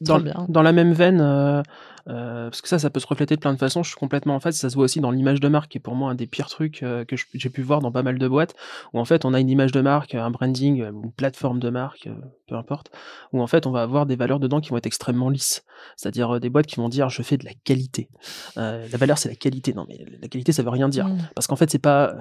Dans, Très bien. dans la même veine, euh, euh, parce que ça, ça peut se refléter de plein de façons. Je suis complètement en fait, ça se voit aussi dans l'image de marque, qui est pour moi un des pires trucs euh, que j'ai pu voir dans pas mal de boîtes, où en fait on a une image de marque, un branding, une plateforme de marque, peu importe, où en fait on va avoir des valeurs dedans qui vont être extrêmement lisses. C'est-à-dire des boîtes qui vont dire je fais de la qualité. La valeur c'est la qualité. Non mais la qualité ça veut rien dire. Hmm. Parce qu'en fait, c'est pas.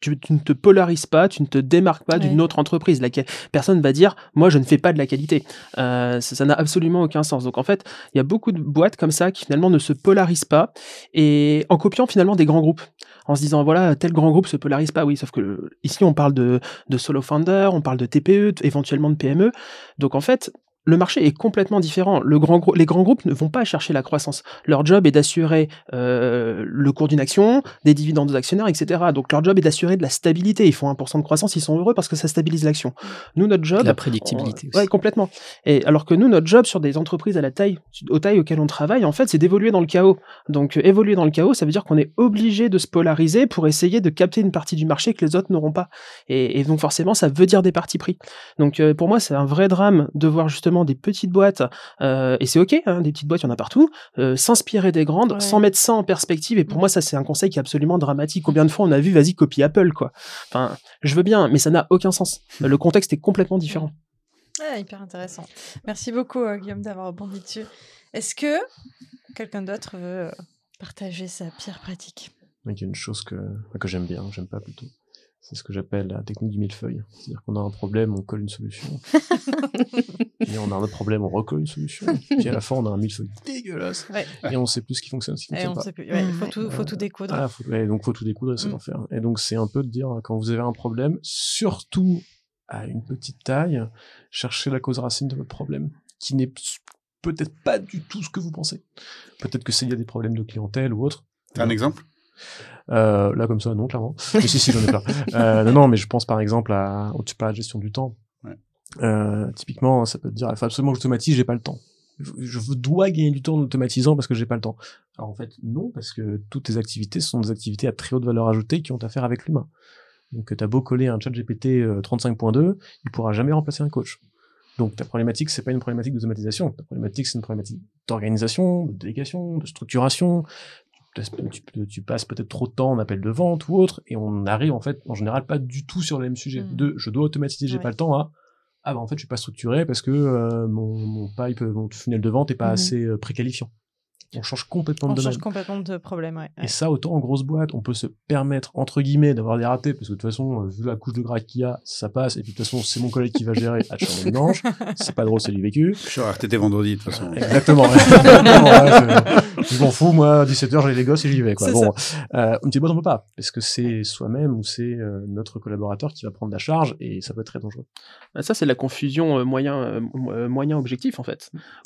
Tu, tu ne te polarises pas, tu ne te démarques pas d'une Ouais. autre entreprise. Laquelle personne va dire, moi, je ne fais pas de la qualité. Euh, ça n'a absolument aucun sens. Donc, en fait, il y a beaucoup de boîtes comme ça qui finalement ne se polarisent pas et en copiant finalement des grands groupes. En se disant, voilà, tel grand groupe se polarise pas. Oui, sauf que le- ici, on parle de, de solo founder, on parle de TPE, éventuellement de PME. Donc, en fait, le marché est complètement différent. Le grand grou- les grands groupes ne vont pas chercher la croissance. Leur job est d'assurer euh, le cours d'une action, des dividendes aux actionnaires, etc. Donc leur job est d'assurer de la stabilité. Ils font 1% de croissance, ils sont heureux parce que ça stabilise l'action. Nous, notre job... La prédictibilité aussi. complètement. Et alors que nous, notre job sur des entreprises à la taille, aux tailles auxquelles on travaille, en fait, c'est d'évoluer dans le chaos. Donc, euh, évoluer dans le chaos, ça veut dire qu'on est obligé de se polariser pour essayer de capter une partie du marché que les autres n'auront pas. Et, et donc, forcément, ça veut dire des partis pris. Donc, euh, pour moi, c'est un vrai drame de voir justement des petites boîtes, euh, et c'est ok, hein, des petites boîtes, il y en a partout, euh, s'inspirer des grandes Ouais. sans mettre ça en perspective. Et pour moi, ça, c'est un conseil qui est absolument dramatique. Combien de fois on a vu, vas-y, copie Apple, quoi. Enfin, je veux bien, mais ça n'a aucun sens. Le contexte est complètement différent. Ah, hyper intéressant. Merci beaucoup, euh, Guillaume, d'avoir rebondi dessus. Est-ce que quelqu'un d'autre veut partager sa pire pratique? Il y a une chose que, que j'aime bien, j'aime pas plutôt. C'est ce que j'appelle la technique du millefeuille. C'est-à-dire qu'on a un problème, on colle une solution. et on a un autre problème, on recolle une solution. Puis à la fin, on a un millefeuille dégueulasse. Ouais. Et on sait plus ce qui fonctionne, ce qui Et fonctionne on pas. sait plus. Ouais, faut tout, faut tout découdre. Ah, faut, ouais, donc faut tout découdre et c'est Mm. l'enfer. Et donc c'est un peu de dire, quand vous avez un problème, surtout à une petite taille, cherchez la cause racine de votre problème, qui n'est peut-être pas du tout ce que vous pensez. Peut-être que c'est lié à des problèmes de clientèle ou autre. T'as un exemple? Euh, là, comme ça, non, clairement. mais si, si, j'en ai plein. Euh, non, non, mais je pense par exemple à, tu parles de la gestion du temps. Ouais. Euh, typiquement, ça peut te dire, il faut absolument que j'automatise, j'ai pas le temps. Je, je dois gagner du temps en automatisant parce que j'ai pas le temps. Alors en fait, non, parce que toutes tes activités sont des activités à très haute valeur ajoutée qui ont à faire avec l'humain. Donc, t'as beau coller un chat GPT euh, 35.2, il pourra jamais remplacer un coach. Donc, ta problématique, c'est pas une problématique d'automatisation. Ta problématique, c'est une problématique d'organisation, de délégation, de structuration. Tu, tu- tu passes peut-être trop de temps en appel de vente ou autre, et on arrive, en fait, en général, pas du tout sur le même sujet. Mm. De, je dois automatiser, j'ai Ouais. pas le temps à, ah bah, en fait, je suis pas structuré parce que euh, mon, mon pipe, mon funnel de vente est pas Mhm. assez euh, préqualifiant. On change complètement On de domaine. change complètement de problème. Ouais. Et ça, autant en grosse boîte, on peut se permettre, entre guillemets, d'avoir des ratés, parce que de toute façon, euh, vu la couche de gras qu'il y a, ça passe, et puis de toute façon, c'est mon collègue qui va gérer à chaque dimanche, c'est pas drôle, c'est du vécu. Je suis RTT vendredi, de toute façon. Exactement. Exactement, ouais, c'est- je m'en fous, moi, à 17h, j'ai les gosses et j'y vais, quoi. Bon, euh, une petite boîte, on peut pas, parce que c'est soi-même ou c'est euh, notre collaborateur qui va prendre la charge, et ça peut être très dangereux. Bah, Ça, c'est la confusion euh, moyen, mo- moyen objectif, en.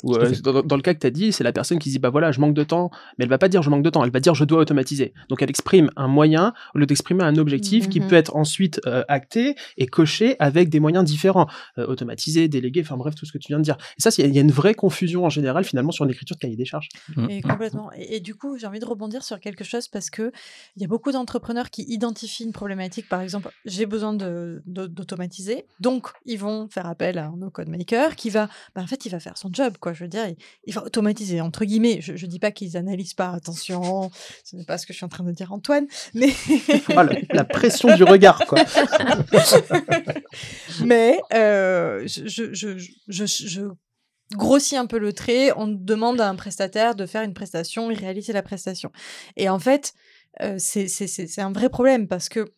Où, euh, fait. dans, dans le cas que tu as dit, c'est la personne qui se dit bah voilà, je manque de temps, mais elle va pas dire je manque de temps, elle va dire je dois automatiser. Donc elle exprime un moyen au lieu d'exprimer un objectif qui Mhm. peut être ensuite euh, acté et coché avec des moyens différents, Euh, automatiser, déléguer, enfin bref tout ce que tu viens de dire. Et ça, c'est- il y a une vraie confusion en général finalement sur l'écriture de cahier des charges. Et complètement. Et, et du coup, j'ai envie de rebondir sur quelque chose parce que il y a beaucoup d'entrepreneurs qui identifient une problématique. Par exemple, j'ai besoin de- de- d'automatiser, donc ils vont faire appel à un no-code maker qui va, bah, en fait, il va faire son job, quoi. Je veux dire, il, il va automatiser entre guillemets. Je, je dis pas qu'ils analysent pas. Attention, ce n'est pas ce que je suis en train de dire, Antoine, mais Ah, la, la pression du regard, quoi. mais euh, je, je, un peu le trait. On demande à un prestataire de faire une prestation, il réalise la prestation. Et en fait, euh, c'est un vrai problème parce que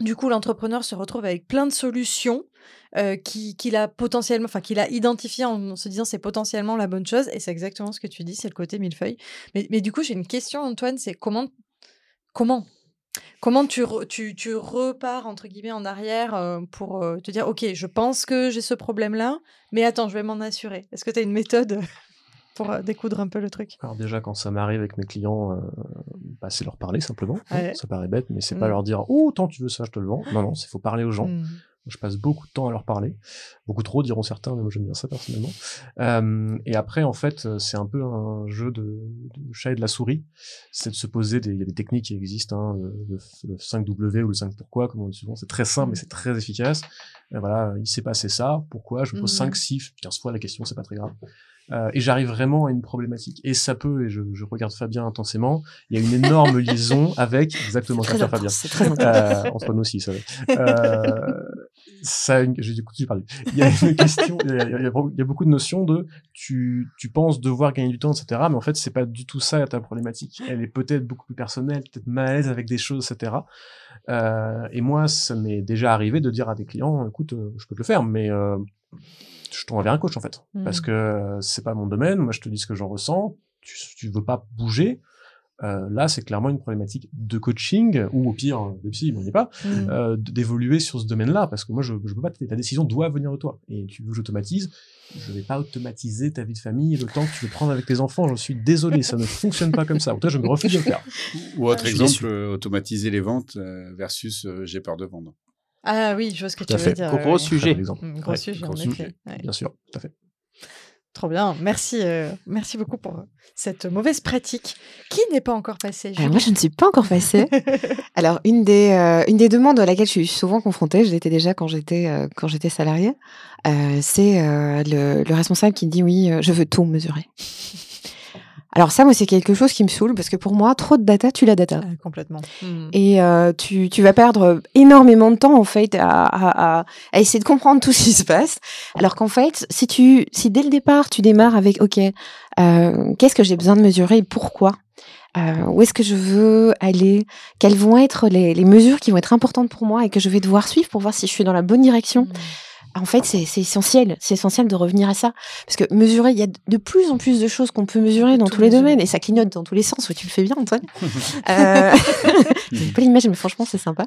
du coup, l'entrepreneur se retrouve avec plein de solutions euh, qui- qu'il a potentiellement, identifié en, se disant c'est potentiellement la bonne chose. Et c'est exactement ce que tu dis, c'est le côté millefeuille. Mais, mais du coup, j'ai une question, Antoine, c'est comment, comment Comment tu repars, entre guillemets, en arrière euh, pour euh, te dire, OK, je pense que j'ai ce problème-là, mais attends, je vais m'en assurer. Est-ce que tu as une méthode? Pour euh, découdre un peu le truc Alors déjà, quand ça m'arrive avec mes clients, euh, bah, c'est leur parler simplement. hein. Ouais. Ça paraît bête, mais c'est Mm. pas leur dire « Oh, tant tu veux ça, je te le vends ». Non, non, il faut parler aux gens. Hmm. Je passe beaucoup de temps à leur parler. Beaucoup trop, diront certains, mais moi j'aime bien ça personnellement. Euh, et après, en fait, c'est un peu un jeu de, de chat et de la souris. C'est de se poser des, il y a des techniques qui existent, hein, le, le 5W ou le 5 pourquoi, comme on dit souvent. C'est très simple, mais c'est très efficace. Voilà, il s'est passé ça, pourquoi? Je me pose Mhm. 5, 6, 15 fois la question, c'est pas très grave. Euh, et j'arrive vraiment à une problématique. Et ça peut, et je, je regarde Fabien intensément, il y a une énorme liaison avec exactement ça, Fabien. très. Euh, entre nous aussi, ça. va. Euh, ça, j'ai du coup, j'ai parlé. Il y a une question, il y a, il y a- il y a beaucoup de notions de tu, tu penses devoir gagner du temps, etc. Mais en fait, c'est pas du tout ça ta problématique. Elle est peut-être beaucoup plus personnelle, peut-être mal à l'aise avec des choses, etc. Euh, et moi, ça m'est déjà arrivé de dire à des clients, écoute, euh, je peux te le faire, mais euh, je vers un coach en fait, Mhm. parce que c'est pas mon domaine. Moi, je te dis ce que j'en ressens. Tu, tu veux pas bouger. Euh, là, c'est clairement une problématique de coaching, ou au pire, de psy, mais on n'y est pas, Hmm. euh, d'évoluer sur ce domaine-là, parce que moi, je, je peux pas, ta décision doit venir de toi. Et tu veux que j'automatise, je vais pas automatiser ta vie de famille et le temps que tu veux prendre avec tes enfants. Je suis désolé, ça ne fonctionne pas comme ça. Ou toi, je me refuse de le faire. Ou autre Je suis exemple, euh, automatiser les ventes versus euh, j'ai peur de vendre. Ah oui, je vois ce que Tout tu veux fait. dire. Gros, ouais, sujet. Hmm, Gros Ouais, sujet, gros en sujet. effet. ouais. Bien sûr, tout à fait. Trop bien. Merci, euh, merci beaucoup pour euh, cette mauvaise pratique qui n'est pas encore passée. Alors, moi, je ne suis pas encore passée. Alors, une des, euh, une des demandes à laquelle je suis souvent confrontée, je l'étais déjà quand j'étais euh, quand j'étais salariée, euh, c'est euh, le, le responsable qui dit oui, euh, je veux tout mesurer. Alors ça, moi, c'est quelque chose qui me saoule parce que pour moi, trop de data, tu la data. Ah, complètement. Hmm. Et euh, tu, tu vas perdre énormément de temps en fait à, à, à, à essayer de comprendre tout ce qui se passe. Alors qu'en fait, si tu, si dès le départ tu démarres avec OK, euh, qu'est-ce que j'ai besoin de mesurer et pourquoi euh, Où est-ce que je veux aller Quelles vont être les, les mesures qui vont être importantes pour moi et que je vais devoir suivre pour voir si je suis dans la bonne direction Hmm. En fait, c'est essentiel. C'est essentiel de revenir à ça. Parce que mesurer, il y a de plus en plus de choses qu'on peut mesurer dans tous les mesurer. domaines. Et ça clignote dans tous les sens. Tu le fais bien, Antoine. euh... J'ai pas l'image, mais franchement, c'est sympa.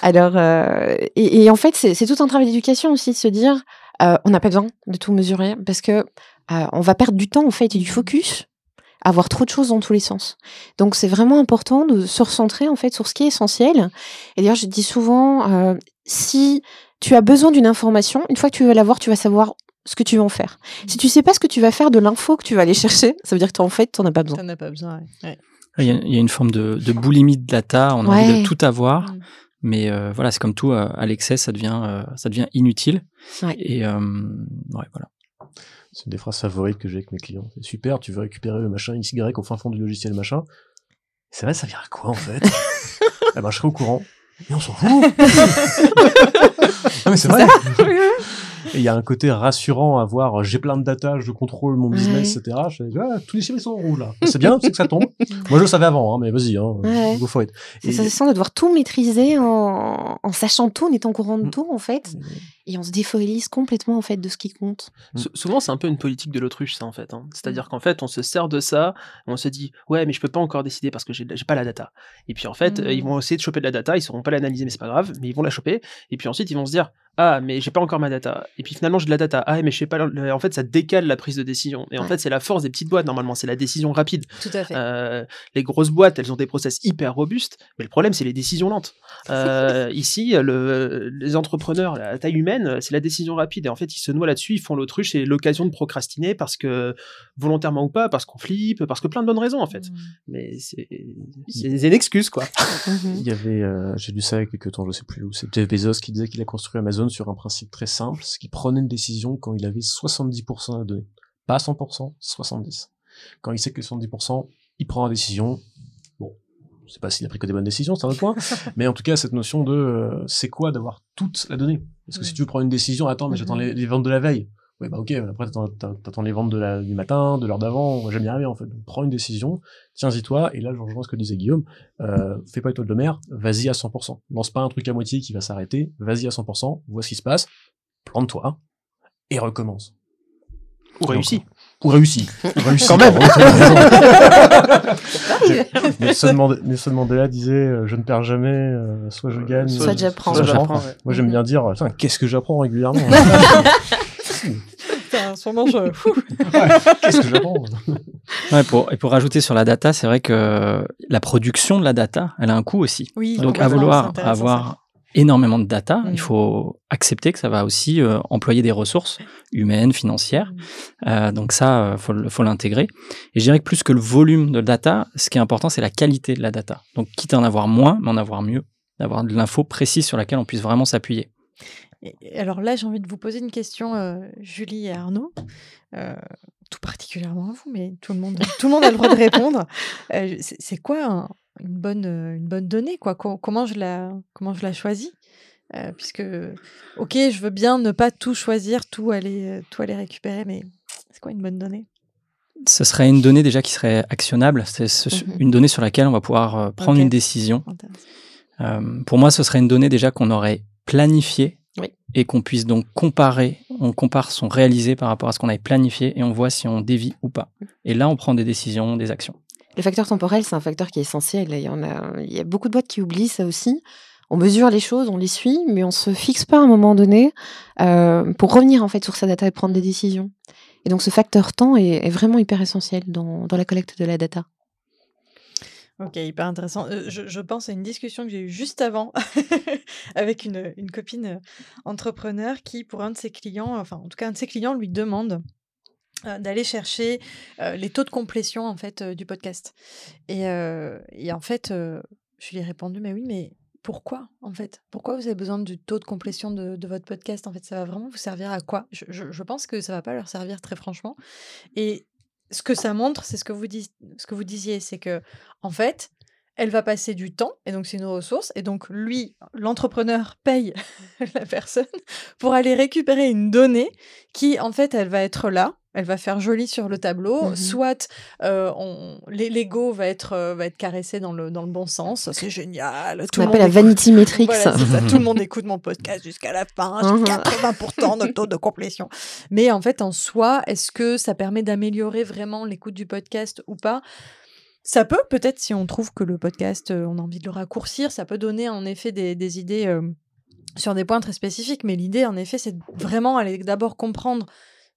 Alors, euh, et, et en fait, c'est tout un travail d'éducation aussi de se dire, euh, on n'a pas besoin de tout mesurer parce que euh, on va perdre du temps, en fait, et du focus à avoir trop de choses dans tous les sens. Donc, c'est vraiment important de se recentrer, en fait, sur ce qui est essentiel. Et d'ailleurs, je dis souvent, euh, si tu as besoin d'une information, une fois que tu veux l'avoir, tu vas savoir ce que tu veux en faire. Si tu sais pas ce que tu vas faire de l'info que tu vas aller chercher, ça veut dire que en fait, t'en as pas besoin. T'en as pas besoin. ouais. Ouais. Il y, a, il y a une forme de, de boulimie de data, on a envie de tout avoir, Mm. mais euh, voilà, c'est comme tout, euh, à l'excès, ça devient, euh, ça devient inutile. Ouais. Et euh, ouais, voilà. C'est une des phrases favorites que j'ai avec mes clients. C'est super, tu veux récupérer le machin XY au fin fond du logiciel machin. C'est vrai, ça vient à quoi en fait? Eh ben, je serai au courant. Mais on s'en fout Non mais c'est vrai Et il y a un côté rassurant à voir, euh, j'ai plein de data, je contrôle mon business, Ouais. etc. Je fais, ah, tous les chiffres ils sont en rouge là. C'est bien, c'est que ça tombe. Moi je le savais avant, hein, mais vas-y, hein, Ouais. go for it. C'est Et- ça, c'est de devoir tout maîtriser en, en sachant tout, en étant au courant de Mm. tout, en fait. Et on se défocalise complètement, en fait, de ce qui compte. Sou- Souvent, c'est un peu une politique de l'autruche, ça, en fait. hein. C'est-à-dire qu'en fait, on se sert de ça, on se dit, ouais, mais je peux pas encore décider parce que j'ai pas la data. Et puis, en fait, euh, ils vont essayer de choper de la data, ils sauront pas l'analyser, mais c'est pas grave, mais ils vont la choper. Et puis ensuite, ils vont se dire, Ah, mais j'ai pas encore ma data. Et puis finalement, j'ai de la data. Ah, mais je sais pas. En fait, ça décale la prise de décision. Et en Ouais. fait, c'est la force des petites boîtes, normalement. C'est la décision rapide. Tout à fait. Euh, les grosses boîtes, elles ont des process hyper robustes, mais le problème, c'est les décisions lentes. Euh, ici, le, les entrepreneurs, la taille humaine, c'est la décision rapide. Et en fait, ils se noient là-dessus, ils font l'autruche et l'occasion de procrastiner parce que, volontairement ou pas, parce qu'on flippe, parce que plein de bonnes raisons, en fait. Mm. Mais c'est c'est une excuse, quoi. Il y avait, euh, j'ai lu ça il y a quelques temps, je sais plus où, c'est Jeff Bezos qui disait qu'il a construit Amazon sur un principe très simple, c'est qu'il prenait une décision quand il avait 70% à donner. Pas 100%, 70. Quand il sait que 70%, il prend la décision. Bon, je sais pas s'il a pris que des bonnes décisions, c'est un autre point. mais en tout cas, cette notion de, euh, c'est quoi d'avoir toute la donnée? Parce que si tu veux prendre une décision, attends, mais j'attends les, les ventes de la veille. Ouais, bah ok, après t'attends, les ventes de la, du matin, de l'heure d'avant, on va jamais y arriver en fait. Donc, prends une décision, tiens-y toi, et là je rejoins ce que disait Guillaume, euh, fais pas étoile de mer, vas-y à 100%. Lance pas un truc à moitié qui va s'arrêter, vas-y à 100%, vois ce qui se passe, plante-toi, et recommence. Ou réussi. Ou réussis. Ou réussis. Quand même. Nelson, Mande- Nelson Mandela disait euh, Je ne perds jamais, euh, soit je gagne, Soit j'apprends. Soit soit j'apprends, j'apprends. ouais. Moi j'aime bien dire Qu'est-ce que j'apprends régulièrement Sûrement, je... Ouh. Qu'est-ce que j'apprends? Ouais, pour, et pour rajouter sur la data, c'est vrai que la production de la data, elle a un coût aussi. Oui, Donc, à vouloir avoir énormément de data, Mm. il faut accepter que ça va aussi euh, employer des ressources humaines, financières. Mm. Euh, donc ça, euh, faut, faut l'intégrer. Et je dirais que plus que le volume de data, ce qui est important, c'est la qualité de la data. Donc quitte à en avoir moins, mais en avoir mieux, d'avoir de l'info précise sur laquelle on puisse vraiment s'appuyer. Et- alors là, j'ai envie de vous poser une question, euh, Julie et Arnaud, euh, tout particulièrement à vous, mais tout le monde, tout le monde a le droit de répondre. Euh, c'est quoi un- une bonne, une bonne donnée quoi? Co- Comment je la, comment je la choisis? Puisque, ok, je veux bien ne pas tout choisir, tout aller, tout aller récupérer, mais c'est quoi une bonne donnée? Ce serait une donnée déjà qui serait actionnable. C'est ce- Mhm. une donnée sur laquelle on va pouvoir prendre une décision. Pour moi, ce serait une donnée déjà qu'on aurait planifiée Oui. et qu'on puisse donc comparer. On compare son réalisé par rapport à ce qu'on avait planifié et on voit si on dévie ou pas. Et là, on prend des décisions, des actions. Le facteur temporel, c'est un facteur qui est essentiel. Il y, en a, il y a beaucoup de boîtes qui oublient ça aussi. On mesure les choses, on les suit, mais on se fixe pas à un moment donné euh, pour revenir en fait sur sa data et prendre des décisions. Et donc ce facteur temps est, est vraiment hyper essentiel dans, dans la collecte de la data. Ok, hyper intéressant. Euh, je, je pense à une discussion que j'ai eue juste avant avec une, une copine entrepreneur qui, pour un de ses clients, enfin en tout cas un de ses clients lui demande euh, d'aller chercher euh, les taux de complétion en fait du podcast. Et, et en fait, je lui ai répondu, mais oui, mais pourquoi en fait? Pourquoi vous avez besoin du taux de complétion de, de votre podcast En fait, ça va vraiment vous servir à quoi je, je- je pense que ça va pas leur servir très franchement. Et ce que ça montre, c'est ce que vous disiez, c'est que en fait, elle va passer du temps, et donc c'est une ressource, et donc lui, l'entrepreneur, paye la personne pour aller récupérer une donnée qui, en fait, elle va être là, elle va faire joli sur le tableau, Mhm. soit euh, on, les- l'ego va être, euh, va être caressé dans le, dans le bon sens, c'est génial. Tout le appelle la vanity metrics. voilà. Tout le monde écoute mon podcast jusqu'à la fin. J'ai Mhm. 80% de taux de complétion. Mais en fait, en soi, est-ce que ça permet d'améliorer vraiment l'écoute du podcast ou pas? Ça peut, peut-être, si on trouve que le podcast, euh, on a envie de le raccourcir, ça peut donner en effet des, des idées euh, sur des points très spécifiques. Mais l'idée, en effet, c'est vraiment aller d'abord comprendre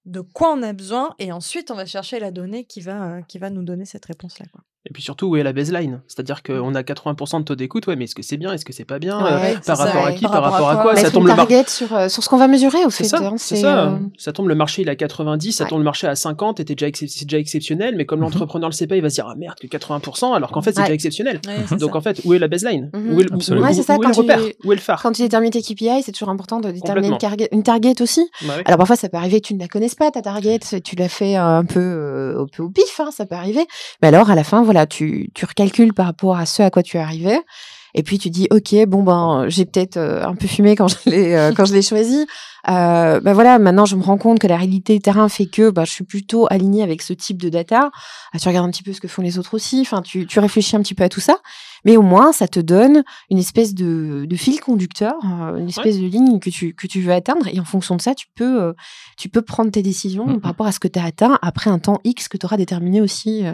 de quoi on a besoin et ensuite on va chercher la donnée qui va, euh, qui va nous donner cette réponse-là. Et puis surtout, où est la baseline C'est-à-dire qu'on a 80% de taux d'écoute, ouais, mais est-ce que c'est bien Est-ce que c'est pas bien Ouais, Euh, Par ça, rapport à qui Par Par rapport à rapport à quoi quoi? Ça tombe une le mar- target sur, euh, sur ce qu'on va mesurer au C'est fait. ça, hein, c'est c'est, ça. euh, Ça tombe le marché, il a 90, ça Ouais. tombe le marché à 50, et t'es déjà c'est déjà exceptionnel, mais comme l'entrepreneur le sait pas, il va se dire, ah merde, que 80%, alors qu'en fait, c'est Ouais. déjà exceptionnel. Ouais, c'est Donc ça. en fait, où est la baseline? Mhm. Où est le, Absolument. où- Ouais, c'est ça, où est le quand tu- repère? Où est le phare? Quand tu détermines tes KPI, c'est toujours important de déterminer une, target- aussi. Bah. Alors parfois ça peut arriver, tu ne la connaisses pas ta target, tu l'as fait un peu, un peu au pif, hein, ça peut arriver. Mais alors à la fin, voilà, tu, tu recalcules par rapport à ce à quoi tu es arrivé. Et puis tu dis, ok, bon ben, j'ai peut-être euh, un peu fumé quand je l'ai euh, quand je l'ai choisi. Euh, ben voilà, maintenant je me rends compte que la réalité terrain fait que ben, je suis plutôt alignée avec ce type de data. Ah, tu regardes un petit peu ce que font les autres aussi. Enfin, tu, tu réfléchis un petit peu à tout ça. Mais au moins, ça te donne une espèce de, de fil conducteur, euh, une espèce de ligne que tu, que tu veux atteindre. Et en fonction de ça, tu peux, tu peux prendre tes décisions Mhm. par rapport à ce que tu as atteint après un temps X que tu auras déterminé aussi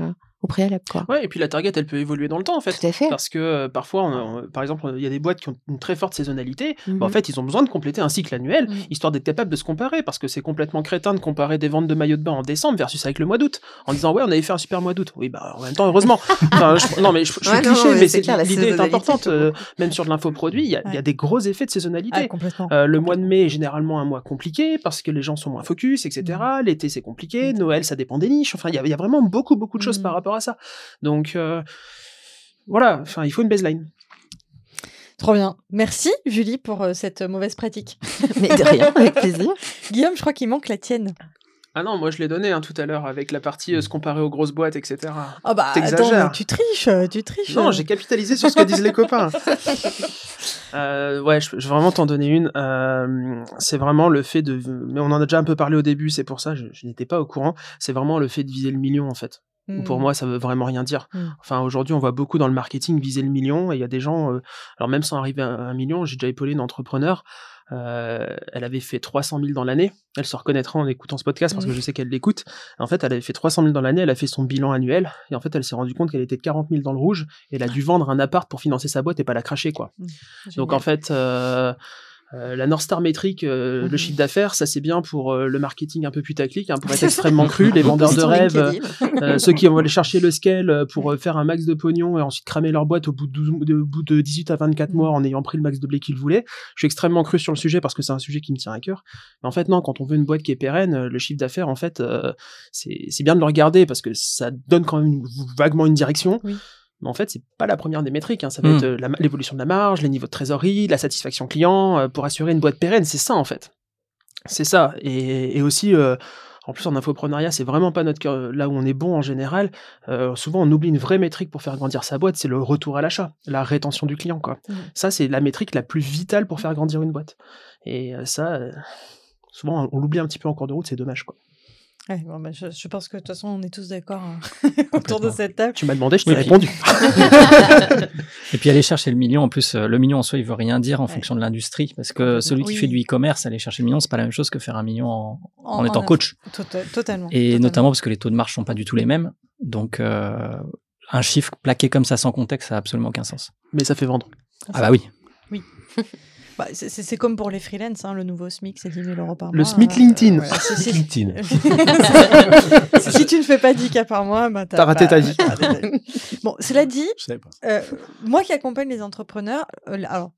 au préalable. Quoi. Ouais, et puis la target, elle peut évoluer dans le temps, en fait. Tout à fait. Parce que euh, parfois, on- on- par exemple, il y a des boîtes qui ont une très forte saisonnalité. Mhm. Bah, en fait, ils ont besoin de compléter un cycle annuel, Mhm. histoire d'être capable de se comparer, parce que c'est complètement crétin de comparer des ventes de maillots de bain en décembre versus avec le mois d'août, en disant ouais, on avait fait un super mois d'août. Oui, bah en même temps, heureusement. Enfin, je- non, mais je, je suis Ouais, non, cliché, mais mais c'est c'est- clair, la l'idée est importante. euh, même sur de l'infoproduit, il y, a- y des gros effets de saisonnalité. Ah, complètement. Euh, le mois de mai est généralement un mois compliqué parce que les gens sont moins focus, etc. Mm. L'été c'est compliqué, Noël ça dépend des niches. Enfin, il y, y a vraiment beaucoup beaucoup de choses par rapport à ça. Donc euh, voilà, enfin il faut une baseline. Trop bien. Merci, Julie, pour euh, cette mauvaise pratique. Mais de rien, avec plaisir. Guillaume, je crois qu'il manque la tienne. Ah non, moi je l'ai donné hein, tout à l'heure avec la partie euh, se comparer aux grosses boîtes, etc. Ah bah, attends, T'exagères. mais tu triches, euh, tu triches. Non, j'ai capitalisé sur ce que disent les copains. Euh, ouais, je, je vais vraiment t'en donner une. Euh, c'est vraiment le fait de. Mais on en a déjà un peu parlé au début, c'est pour ça, je, je n'étais pas au courant. C'est vraiment le fait de viser le million en fait. Pour moi, ça veut vraiment rien dire. Mm. Enfin, aujourd'hui, on voit beaucoup dans le marketing viser le million, et il y a des gens, euh, alors même sans arriver à un million, j'ai déjà épaulé une entrepreneur, euh, elle avait fait 300 000 dans l'année, elle se reconnaîtra en écoutant ce podcast parce que Mm. je sais qu'elle l'écoute. En fait, elle avait fait 300 000 dans l'année, elle a fait son bilan annuel, et en fait, elle s'est rendue compte qu'elle était de 40 000 dans le rouge, et elle a dû vendre un appart pour financer sa boîte et pas la cracher, quoi. Donc en fait, euh, euh, la North Star métrique, euh, Mhm. le chiffre d'affaires, ça c'est bien pour euh, le marketing un peu putaclic, hein, pour être extrêmement cru, les vendeurs de Sur rêves, euh, euh, ceux qui vont aller chercher le scale euh, pour euh, faire un max de pognon et ensuite cramer leur boîte au bout de, 12 de, au bout de 18 à 24 mois en ayant pris le max de blé qu'ils voulaient. Je suis extrêmement cru sur le sujet parce que c'est un sujet qui me tient à cœur. Mais en fait, non, quand on veut une boîte qui est pérenne, euh, le chiffre d'affaires, en fait, euh, c'est c'est bien de le regarder parce que ça donne quand même vaguement une direction. Oui. Mais en fait, c'est pas la première des métriques. hein. Ça va Mm. être euh, l'évolution de la marge, les niveaux de trésorerie, la satisfaction client, euh, pour assurer une boîte pérenne. C'est ça, en fait. C'est ça. Et, et aussi, euh, en plus, en infopreneuriat, c'est vraiment pas notre cœur- là où on est bon en général. Euh, souvent, on oublie une vraie métrique pour faire grandir sa boîte, c'est le retour à l'achat, la rétention du client. Quoi. Mhm. Ça, c'est la métrique la plus vitale pour faire grandir une boîte. Et euh, ça, euh, souvent, on l'oublie un petit peu en cours de route, c'est dommage. Quoi. Ouais, bon, bah, je, je pense que de toute façon, on est tous d'accord hein, autour de cette table. Tu m'as demandé, je t'ai Oui, répondu. Et puis aller chercher le million, en plus, euh, le million en soi, il veut rien dire en Ouais. fonction de l'industrie, parce que celui qui Oui. fait du e-commerce, aller chercher le million, c'est pas la même chose que faire un million en, en En- étant en- coach. Tota- totalement. Et totalement. notamment parce que les taux de marge sont pas du tout les mêmes. Donc, euh, un chiffre plaqué comme ça sans contexte, ça a absolument aucun sens. Mais ça fait vendre. Ah bah oui. Bah, c'est- comme pour les freelances, hein, le nouveau SMIC, c'est 10 000 euros par mois. Le SMIC euh, LinkedIn. ouais, LinkedIn. si tu ne fais pas 10 cas par mois, bah, T'as raté ta vie. Bon, cela dit, Je savais pas. euh, moi qui accompagne les entrepreneurs, euh, alors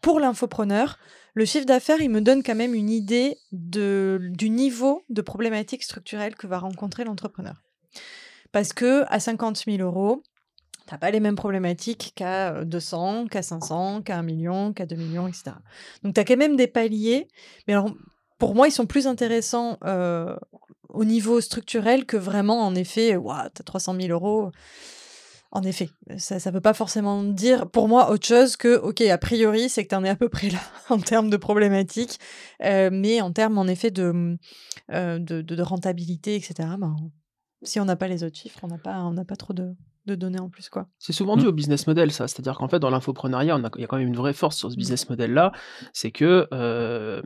pour l'infopreneur, le chiffre d'affaires, il me donne quand même une idée de, du niveau de problématique structurelle que va rencontrer l'entrepreneur. Parce que à 50 000 euros, t'as pas les mêmes problématiques qu'à euh, 200, qu'à 500, qu'à 1 million, qu'à 2 millions, etc. Donc tu as quand même des paliers, mais alors pour moi, ils sont plus intéressants euh, au niveau structurel que vraiment, en effet, ouah, tu as 300 000 euros. En effet, ça ne veut pas forcément dire pour moi autre chose que, ok, a priori, c'est que tu en es à peu près là en termes de problématiques, euh, mais en termes en effet de, euh, de, rentabilité, etc., ben, si on n'a pas les autres chiffres, on n'a pas, pas trop de, de données en plus. quoi. C'est souvent dû au business model, ça. C'est-à-dire qu'en fait, dans a- il y a quand même une vraie force sur ce business model-là. C'est que euh,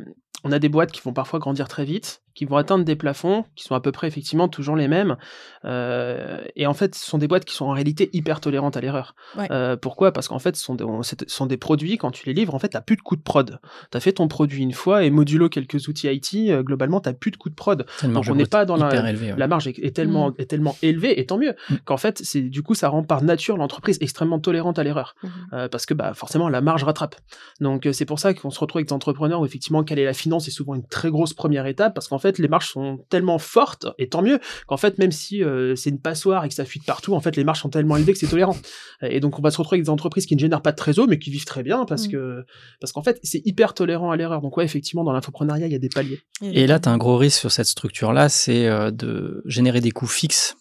on a des boîtes qui vont parfois grandir très vite, qui vont atteindre des plafonds qui sont à peu près effectivement toujours les mêmes. Euh, et en fait, ce sont des boîtes qui sont en réalité hyper tolérantes à l'erreur. Ouais. Euh, pourquoi? Parce qu'en fait, ce sont, des, on- c'est- ce sont des produits, quand tu les livres, en fait, tu n'as plus de coût de prod. Tu as fait ton produit une fois et modulo quelques outils IT, euh, globalement, tu n'as plus de coût de prod. Donc, on n'est pas dans la- hyper élevée. ouais. La marge est, est tellement, est tellement élevée, et tant mieux, Mm. qu'en fait, c'est du coup, ça rend par nature l'entreprise extrêmement tolérante à l'erreur. Mhm. Euh, parce que bah, forcément, la marge rattrape. Donc, euh, c'est pour ça qu'on se retrouve avec des entrepreneurs où, effectivement, quelle est la finance est souvent une très grosse première étape, parce qu'en fait, les marges sont tellement fortes, et tant mieux, qu'en fait, même si euh, c'est une passoire et que ça fuit de partout, en fait, les marges sont tellement élevées que c'est tolérant. Et donc, on va se retrouver avec des entreprises qui ne génèrent pas de trésor, mais qui vivent très bien, parce Mm. que, parce qu'en fait, c'est hyper tolérant à l'erreur. Donc, ouais, effectivement, dans l'infopreneuriat, il y a des paliers. Et là, tu as un gros risque sur cette structure-là, c'est euh, de générer des coûts fixes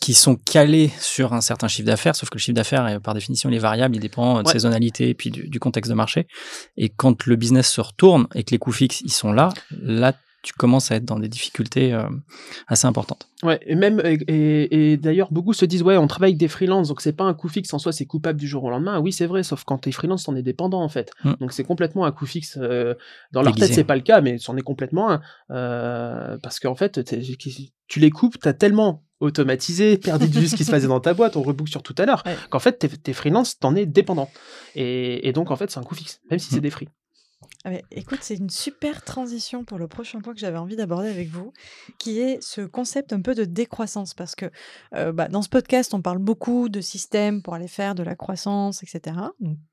qui sont calés sur un certain chiffre d'affaires, sauf que le chiffre d'affaires, par définition, il est variable, il dépend de Ouais. saisonnalité et puis du, du contexte de marché. Et quand le business se retourne et que les coûts fixes, ils sont là, là, tu commences à être dans des difficultés euh, assez importantes. Ouais, et même et, et- et d'ailleurs beaucoup se disent ouais on travaille avec des freelances donc c'est pas un coût fixe en soi c'est coupable du jour au lendemain oui c'est vrai sauf quand t'es freelance t'en es dépendant en fait Mm. donc c'est complètement un coût fixe euh, dans leur Déguisé. tête c'est pas le cas mais c'en est complètement un euh, parce qu'en fait tu les coupes t'as tellement automatisé, perdu de vue ce qui se passait dans ta boîte, on rebook sur tout à l'heure. Ouais. Qu'en fait, tes, tes freelances, t'en es dépendant. Et, et donc, en fait, c'est un coût fixe, même si c'est des free. Ah écoute, c'est une super transition pour le prochain point que j'avais envie d'aborder avec vous, qui est ce concept un peu de décroissance. Parce que euh, bah, dans ce podcast, on parle beaucoup de systèmes pour aller faire de la croissance, etc.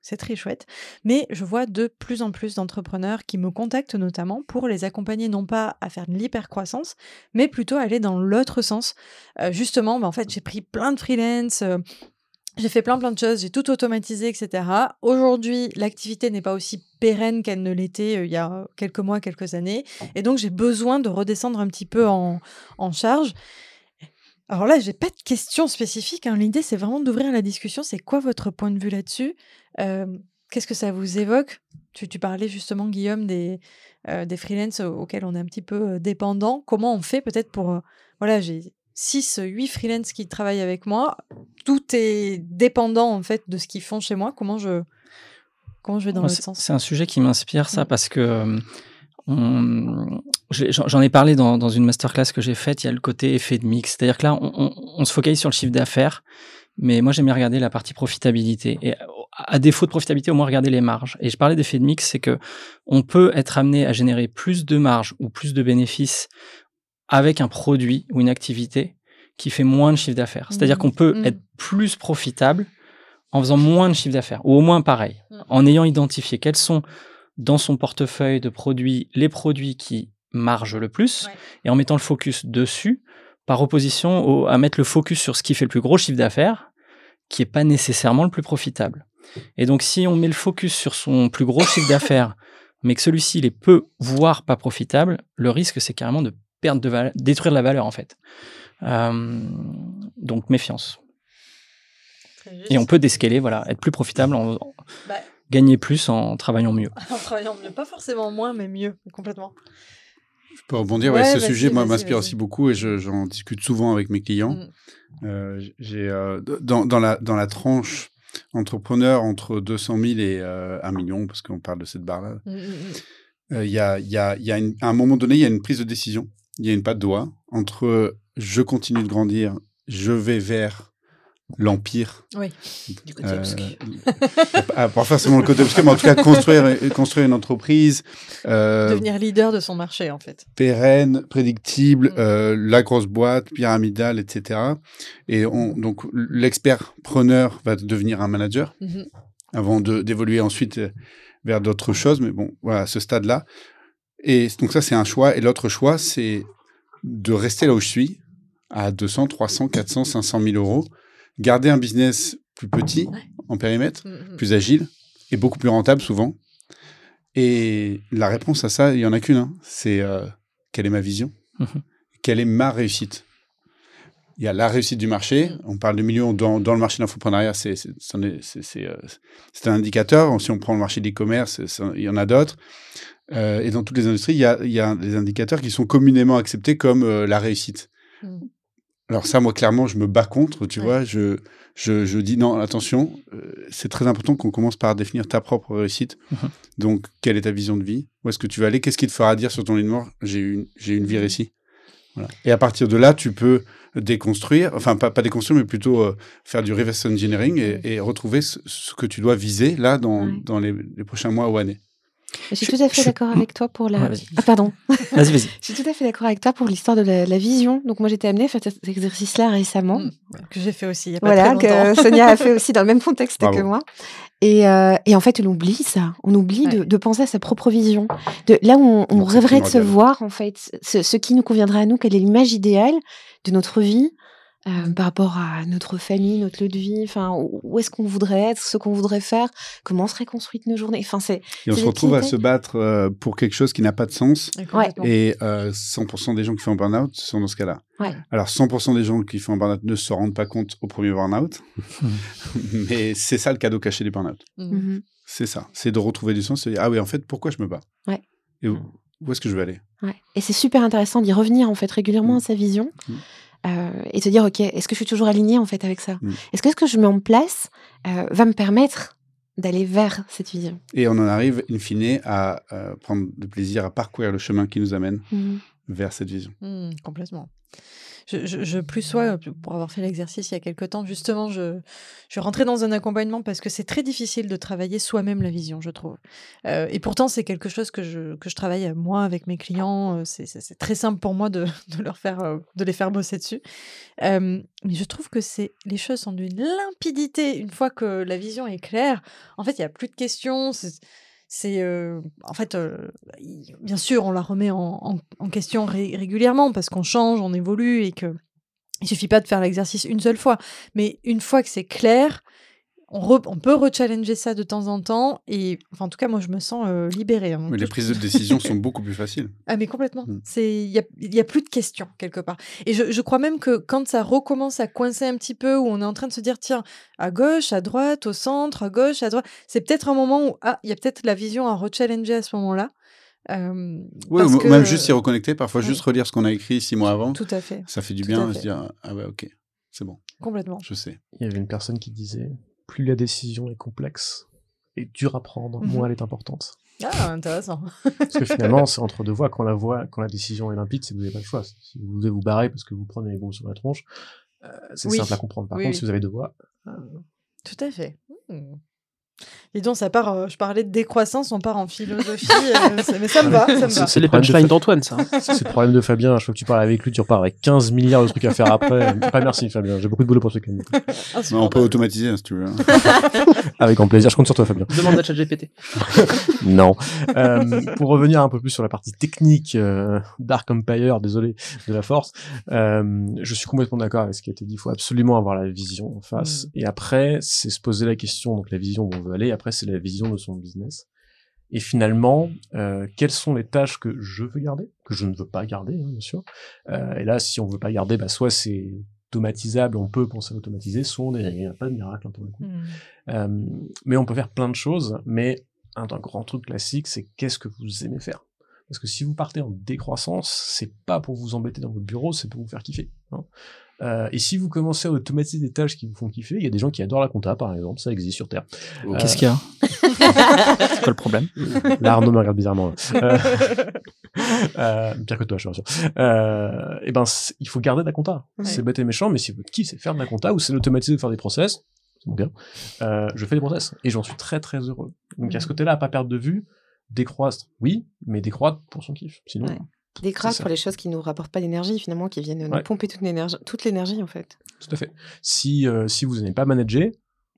C'est très chouette. Mais je vois de plus en plus d'entrepreneurs qui me contactent notamment pour les accompagner non pas à faire de l'hypercroissance, mais plutôt à aller dans l'autre sens. Euh, justement, bah, en fait, j'ai pris plein de freelance. euh, j'ai fait plein plein de choses, j'ai tout automatisé, etc. Aujourd'hui, l'activité n'est pas aussi pérenne qu'elle ne l'était euh, il y a quelques mois, quelques années. Et donc, j'ai besoin de redescendre un petit peu en, en charge. Alors là, j'ai pas de questions spécifiques. hein. L'idée, c'est vraiment d'ouvrir la discussion. C'est quoi votre point de vue là-dessus? Euh, Qu'est-ce que ça vous évoque? Tu, parlais justement, Guillaume, des, euh, des freelances au- auxquels on est un petit peu euh, dépendant. Comment on fait peut-être pour... voilà, j'ai 6, 8 freelances qui travaillent avec moi. Tout est dépendant en fait de ce qu'ils font chez moi. Comment je, comment je vais dans c'est- sens? C'est un sujet qui m'inspire, ça, parce que euh, on- j'en ai parlé dans, dans une masterclass que j'ai faite. Il y a le côté effet de mix. C'est-à-dire que là, on, on- on se focalise sur le chiffre d'affaires, mais moi, j'aime bien regarder la partie profitabilité. Et à à défaut de profitabilité, au moins regarder les marges. Et je parlais d'effet de mix, c'est que on peut être amené à générer plus de marge ou plus de bénéfices avec un produit ou une activité qui fait moins de chiffre d'affaires. C'est-à-dire Mhm. qu'on peut Mhm. être plus profitable en faisant moins de chiffre d'affaires, ou au moins pareil, Mhm. en ayant identifié quels sont dans son portefeuille de produits les produits qui margent le plus, Ouais. et en mettant le focus dessus, par opposition au- à mettre le focus sur ce qui fait le plus gros chiffre d'affaires, qui est pas nécessairement le plus profitable. Et donc, si on met le focus sur son plus gros chiffre d'affaires, mais que celui-ci il est peu, voire pas profitable, le risque c'est carrément de perdre de valeur, détruire de la valeur en fait. Euh, donc méfiance. Et on peut déscaler, voilà, être plus profitable, en, en- Bah. gagner plus en travaillant mieux. En travaillant mieux, pas forcément moins, mais mieux, complètement. Je peux rebondir. Ouais, Ouais, ce sujet, moi, m'inspire aussi beaucoup et je- j'en discute souvent avec mes clients. Mm. Euh, j'ai euh, dans, dans la dans la tranche entrepreneur entre 200 000 et euh, 1 million, parce qu'on parle de cette barre-là. Mm, mm, mm. euh, Il y a, il y a, il y a une- à un moment donné, il y a une prise de décision. Il y a une patte doigt entre je continue de grandir, je vais vers l'empire. Oui. Du côté Euh, obscur. ah, pas forcément le côté obscur, mais en tout cas construire, construire une entreprise euh, Devenir leader de son marché, en fait. pérenne, prédictible, Mm. euh, la grosse boîte, pyramidale, etc. Et on, donc l'expert preneur va devenir un manager Mhm. avant d'évoluer ensuite euh, vers d'autres choses. Mais bon, voilà, à ce stade-là. Et donc ça, c'est un choix. Et l'autre choix, c'est de rester là où je suis, à 200, 300, 400, 500 000 euros, garder un business plus petit en périmètre, Mm, mm. plus agile et beaucoup plus rentable souvent. Et la réponse à ça, il y en a qu'une. hein. C'est euh, quelle est ma vision? Mhm. Quelle est ma réussite? Il y a la réussite du marché. On parle de millions dans, dans le marché de l'infoprenariat. C'est euh, c'est un indicateur. Si on prend le marché des commerces, il y en a d'autres. Euh, et dans toutes les industries, il y a, il y a des indicateurs qui sont communément acceptés comme euh, la réussite. Mm. Alors ça, moi, clairement, je me bats contre, tu Ouais. vois. Je, je, je dis non, attention, euh, c'est très important qu'on commence par définir ta propre réussite. Donc, quelle est ta vision de vie? Où est-ce que tu vas aller? Qu'est-ce qui te fera dire sur ton lit de mort? J'ai une, une vie Mhm. réussie. Voilà. Et à partir de là, tu peux déconstruire, enfin pas, pas déconstruire, mais plutôt euh, faire du reverse engineering et, et retrouver ce, ce que tu dois viser là dans, Ouais. dans les, les prochains mois ou années. Je suis Je- tout à fait je- d'accord avec toi pour la. Ouais, ah, pardon. Vas-y, vas-y. Je suis tout à fait d'accord avec toi pour l'histoire de la, la vision. Donc, moi, j'étais amenée à faire cet exercice-là récemment. Mm. Que j'ai fait aussi il y a pas Voilà, très longtemps. que Sonia a fait aussi dans le même contexte Bravo. que moi. Et, euh, et en fait, on oublie ça. On oublie de, Ouais. de penser à sa propre vision. De, là où on, rêverait de se voir, en fait, ce, ce qui nous conviendrait à nous, quelle est l'image idéale de notre vie euh, par rapport à notre famille, notre lieu de vie, enfin, où est-ce qu'on voudrait être, ce qu'on voudrait faire, comment seraient construites nos journées. Enfin, c'est Et on se retrouve à se battre euh, pour quelque chose qui n'a pas de sens. Ouais. Et euh, 100% des gens qui font un burn-out sont dans ce cas-là. Ouais. Alors 100% des gens qui font un burn-out ne se rendent pas compte au premier burn-out. Mais c'est ça le cadeau caché du burn-out. Mm. Mhm. C'est ça. C'est de retrouver du sens. Se dire, ah oui, en fait, pourquoi je me bats? Ouais. Et où, où est-ce que je vais aller? Ouais. Et c'est super intéressant d'y revenir en fait régulièrement Mm. à sa vision Mm. Euh, et se dire ok est-ce que je suis toujours alignée en fait avec ça? Mm. Est-ce que ce que je mets en place euh, va me permettre d'aller vers cette vision? Et on en arrive, in fine, à euh, prendre du plaisir à parcourir le chemin qui nous amène Mhm. vers cette vision. Mmh, complètement. Je, je, je plus sois, pour avoir fait l'exercice il y a quelques temps, justement, je, je rentrais dans un accompagnement parce que c'est très difficile de travailler soi-même la vision, je trouve. Euh, et pourtant, c'est quelque chose que je, que je travaille euh, moi avec mes clients. euh, C'est très simple pour moi de, de leur faire, euh, de les faire bosser dessus. Euh, mais je trouve que c'est les choses sont d'une limpidité une fois que la vision est claire. En fait, il y a plus de questions. C'est- euh, en fait, euh, bien sûr, on la remet en, question ré- régulièrement parce qu'on change, on évolue et que il suffit pas de faire l'exercice une seule fois. Mais une fois que c'est clair, on, re- on peut rechallenger ça de temps en temps. Et enfin, en tout cas, moi, je me sens euh, libérée. hein. Mais les prises de décision sont beaucoup plus faciles. Ah mais complètement. Mm. C'est il y a, il y a plus de questions quelque part. Et je, je crois même que quand ça recommence à coincer un petit peu, où on est en train de se dire tiens à gauche, à droite, au centre, à gauche, à droite, c'est peut-être un moment où ah il y a peut-être la vision à rechallenger à ce moment-là. Euh, Ouais, parce ou que- même juste s'y reconnecter, parfois oui. juste relire ce qu'on a écrit six mois avant. Tout à fait, Ça fait du Tout bien à se dire Ah ouais, ok, c'est bon, complètement. je sais. Il y avait une personne qui disait plus la décision est complexe et dure à prendre, Mhm. moins elle est importante. Ah intéressant. Parce que finalement, c'est entre deux voies. Quand la voie, quand la décision est limpide, c'est que vous n'avez pas le choix. Si vous devez vous barrer parce que vous prenez les bombes sur la tronche, euh, c'est Oui. simple à comprendre. Par Oui, contre, oui. si vous avez deux voies, Tout à fait. Hmm. Et donc ça part. euh, je parlais de décroissance, on part en philosophie. euh, mais ça me va, ça me va. C'est les problème de punchlines fa- d'Antoine, ça. c'est le problème de Fabien. Je fois que tu parles avec lui, tu repars avec 15 milliards de trucs à faire après. pas merci, Fabien. J'ai beaucoup de boulot pour ce week-end. Ah, super. on peut automatiser hein, si tu veux. hein. Avec grand plaisir. Je compte sur toi, Fabien. Demande à ChatGPT. Non. Euh, pour revenir un peu plus sur la partie technique euh, Dark Empire, désolé, de la Force, euh, je suis complètement d'accord avec ce qui a été dit. Il faut absolument avoir la vision en face. Et après, c'est se poser la question, donc la vision on veut aller. Après, c'est la vision de son business. Et finalement, euh, quelles sont les tâches que je veux garder, que je ne veux pas garder, hein, bien sûr. Euh, et là, si on veut pas garder, bah, soit c'est automatisable, on peut penser à automatiser, soit on il n'y a pas de miracle hein, pour le coup. Hmm. Euh, mais on peut faire plein de choses, mais un, un grand truc classique, c'est qu'est-ce que vous aimez faire? Parce que si vous partez en décroissance, c'est pas pour vous embêter dans votre bureau, c'est pour vous faire kiffer. hein. Euh, et si vous commencez à automatiser des tâches qui vous font kiffer, il y a des gens qui adorent la compta, par exemple, ça existe sur Terre. Euh, Qu'est-ce qu'il y a? C'est quoi le problème? Là, Arnaud me regarde bizarrement. là. Euh, euh, pire que toi, je suis sûr. Euh, et ben, il faut garder de la compta. Ouais. C'est bête et méchant, mais si votre kiff, c'est faire de la compta ou c'est l'automatiser de faire des process, c'est mon gars, euh, je fais des process et j'en suis très très heureux. Donc à ce côté-là, à pas perdre de vue, décroître, oui, mais décroître pour son kiff. Sinon, Ouais. C'est ça. pour les choses qui nous rapportent pas d'énergie, finalement, qui viennent nous Ouais. pomper toute l'énergie, toute l'énergie, en fait. tout à fait. Si, euh, si vous n'aimez pas manager,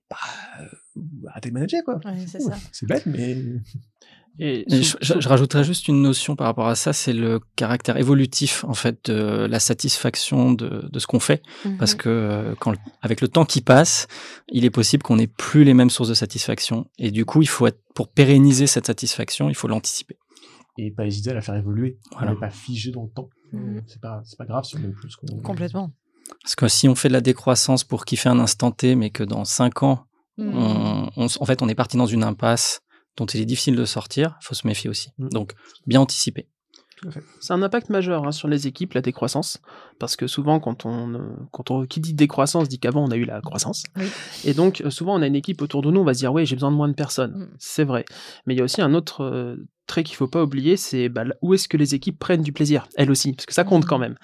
bah, euh, arrêtez de manager, quoi. Ouais, c'est ça. C'est bête, mais Et je, je- je rajouterais juste une notion par rapport à ça, c'est le caractère évolutif en fait de la satisfaction de, de ce qu'on fait, parce Mhm. que euh, quand, avec le temps qui passe, il est possible qu'on n'ait plus les mêmes sources de satisfaction, et du coup, il faut être pour pérenniser cette satisfaction, il faut l'anticiper. Et pas hésiter à la faire évoluer. Voilà. On n'est pas figé dans le temps. Mhm. C'est pas, c'est pas grave si on aime plus. qu'on- Complètement. Parce que si on fait de la décroissance pour kiffer un instant T, mais que dans cinq ans, Hmm. on, en fait, on est parti dans une impasse dont il est difficile de sortir, il faut se méfier aussi. Mm. Donc, bien anticiper. C'est un impact majeur hein, sur les équipes, la décroissance, parce que souvent, quand on, euh, quand on qui dit décroissance, dit qu'avant on a eu la croissance, Oui. et donc euh, souvent on a une équipe autour de nous, on va se dire oui, j'ai besoin de moins de personnes, Mm. c'est vrai, mais il y a aussi un autre euh, trait qu'il faut pas oublier, c'est bah, où est-ce que les équipes prennent du plaisir, elles aussi, parce que ça compte Mm. quand même.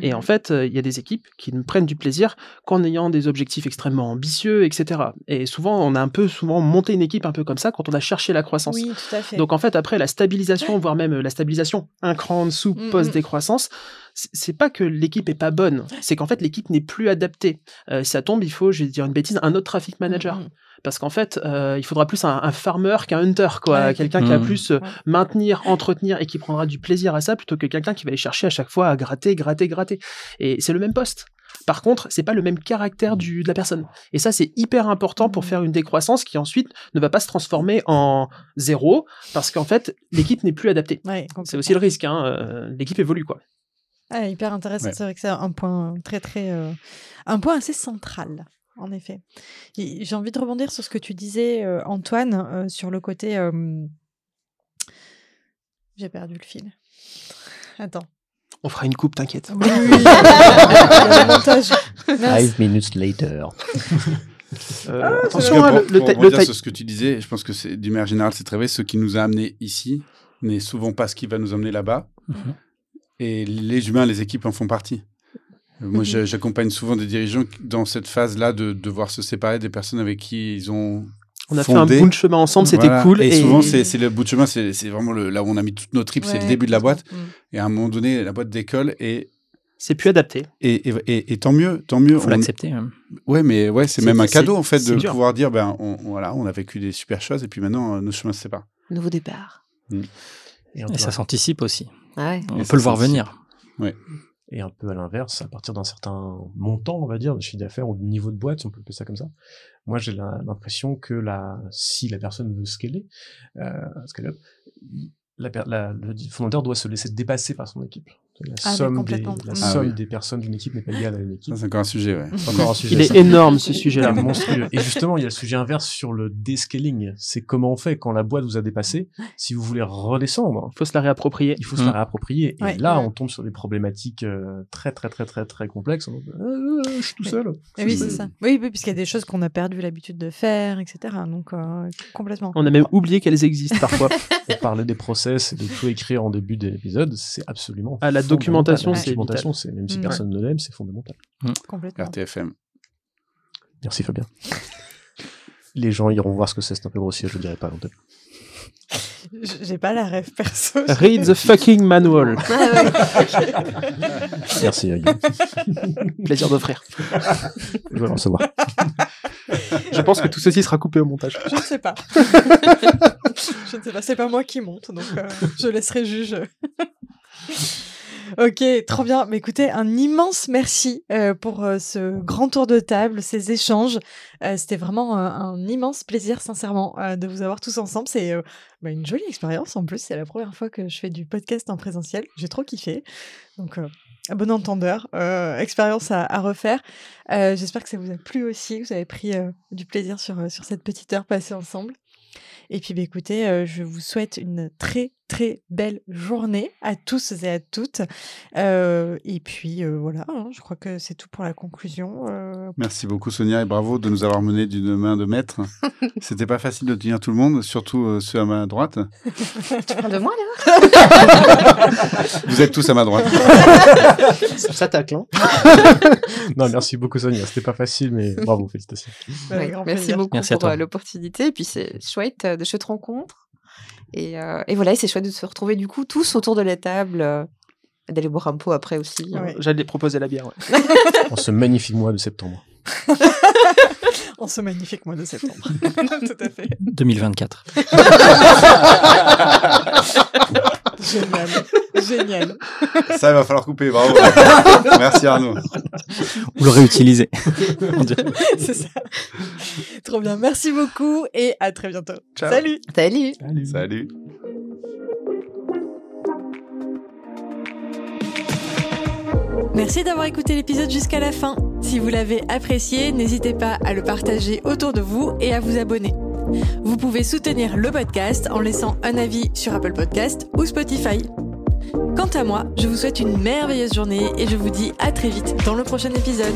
Et Mhm. en fait, euh, il y a des équipes qui ne prennent du plaisir qu'en ayant des objectifs extrêmement ambitieux, etc. Et souvent, on a un peu souvent monté une équipe un peu comme ça quand on a cherché la croissance. Oui, tout à fait. Donc en fait, après la stabilisation, voire même euh, la stabilisation un cran en dessous Mm, post-décroissance, c'est pas que l'équipe est pas bonne, c'est qu'en fait l'équipe n'est plus adaptée. Euh, si ça tombe, il faut, je vais dire une bêtise, un autre traffic manager. Parce qu'en fait, euh, il faudra plus un, un farmer qu'un hunter, quoi. Ouais. Quelqu'un qui va Mhm. plus euh, Ouais. maintenir, entretenir et qui prendra du plaisir à ça plutôt que quelqu'un qui va aller chercher à chaque fois à gratter, gratter, gratter. Et c'est le même poste. Par contre, c'est pas le même caractère du, de la personne. Et ça, c'est hyper important pour Mhm. faire une décroissance qui ensuite ne va pas se transformer en zéro parce qu'en fait, l'équipe n'est plus adaptée. Ouais, C'est aussi le risque, hein. euh, l'équipe évolue, quoi. Ah, hyper intéressant. Ouais. C'est vrai que c'est un point très, très. euh, un point assez central, en effet. Et J'ai envie de rebondir sur ce que tu disais, euh, Antoine, euh, sur le côté. euh, J'ai perdu le fil. Attends. On fera une coupe, t'inquiète. Oui, montage. Five minutes later. Euh, Ah, attention, pour, le, pour le sur ce que tu disais, je pense que c'est d'une manière générale, c'est très vrai. Ce qui nous a amenés ici n'est souvent pas ce qui va nous emmener là-bas. Mhm. et les humains, les équipes en font partie. Euh, Moi, j'a- j'accompagne souvent des dirigeants dans cette phase-là de devoir se séparer des personnes avec qui ils ont. On a fondé. fait un bout de chemin ensemble, c'était Voilà. cool. Et, souvent, c'est c'est le bout de chemin, c'est vraiment le, là où on a mis toutes nos tripes, c'est le Ouais, début de la boîte. complètement. Et à un moment donné, la boîte décolle et, c'est plus adapté. et, et, et- et tant mieux, tant mieux. faut On- l'accepter. hein. Ouais, mais ouais, c'est même un cadeau en fait de dur. pouvoir dire, ben, on, voilà, on a vécu des super choses et puis maintenant euh, nos chemins se séparent. Nouveau départ. Et un, Et ça s'anticipe aussi. Ah ouais. On Et peut le voir venir. Et un peu à l'inverse, à partir d'un certain montant, on va dire, de chiffre d'affaires ou de niveau de boîte, si on peut appeler ça comme ça, moi j'ai l'impression que la, si la personne veut scaler, euh, le fondateur doit se laisser dépasser par son équipe. La Ah somme, des, complètement. la Ah somme oui. des personnes d'une équipe n'est pas égale à une équipe. C'est encore un sujet, ouais. C'est encore un sujet. Il est énorme ce sujet-là. monstrueux. Et justement, il y a le sujet inverse sur le descaling. C'est comment on fait quand la boîte vous a dépassé. Si vous voulez redescendre, Il faut se la réapproprier. il faut se Mm. la réapproprier. Et là, on tombe sur des problématiques euh, très, très, très, très, très complexes. Dit, Euh, je suis tout seul. Eh oui, c'est ça. Oui, oui, puisqu'il y a des choses qu'on a perdu l'habitude de faire, etc. Donc, euh, complètement. On a même oublié qu'elles existent parfois. On parlait des process et de tout écrire en début de l'épisode. C'est absolument. Ah, la. Documentation, La c'est documentation, c'est même si Mm. personne ne l'aime, c'est fondamental. Complètement. RTFM. Merci Fabien. Les gens iront voir ce que c'est, c'est un peu grossier, je le dirai pas. J- J'ai pas la rêve perso. Read the fucking manual. Merci Guillaume. Plaisir d'offrir. Je vais le recevoir. Je pense que tout ceci sera coupé au montage. Je ne sais pas. je ne sais pas. C'est pas moi qui monte, donc euh, je laisserai juge. Ok, trop bien. Mais écoutez, un immense merci euh, pour euh, ce grand tour de table, ces échanges. Euh, C'était vraiment un immense plaisir, sincèrement, de vous avoir tous ensemble. C'est bah, une jolie expérience en plus. C'est la première fois que je fais du podcast en présentiel. J'ai trop kiffé. Donc, à bon entendeur, expérience à, refaire. J'espère que ça vous a plu aussi. Vous avez pris du plaisir sur, sur cette petite heure passée ensemble. Et puis, bah, écoutez, je vous souhaite une très, très belle journée à tous et à toutes. Euh, et puis, euh, voilà, hein, je crois que c'est tout pour la conclusion. Euh, Merci beaucoup Sonia et bravo de nous avoir menés d'une main de maître. C'était pas facile de tenir tout le monde, surtout euh, ceux à ma droite. Tu parles de moi là? Vous êtes tous à ma droite. Ça s'attaque, hein. Non, merci beaucoup Sonia. C'était pas facile, mais bravo, félicitations. Ouais, Merci plaisir. beaucoup Merci pour l'opportunité. Et puis c'est chouette, de chouettes rencontres. Et, euh, et voilà, et c'est chouette de se retrouver du coup tous autour de la table. euh, D'aller boire un pot après aussi. Ouais. J'allais proposer la bière. ouais. En ce magnifique mois de septembre. En ce magnifique mois de septembre. Tout à fait. 2024. Génial. Génial. Ça, il va falloir couper, bravo. Merci Arnaud. Ou le réutiliser. On dirait. C'est ça. Trop bien. Merci beaucoup et à très bientôt. Ciao. Salut. Salut Salut. Merci d'avoir écouté l'épisode jusqu'à la fin. Si vous l'avez apprécié, n'hésitez pas à le partager autour de vous et à vous abonner. Vous pouvez soutenir le podcast en laissant un avis sur Apple Podcast ou Spotify. Quant à moi, je vous souhaite une merveilleuse journée et je vous dis à très vite dans le prochain épisode.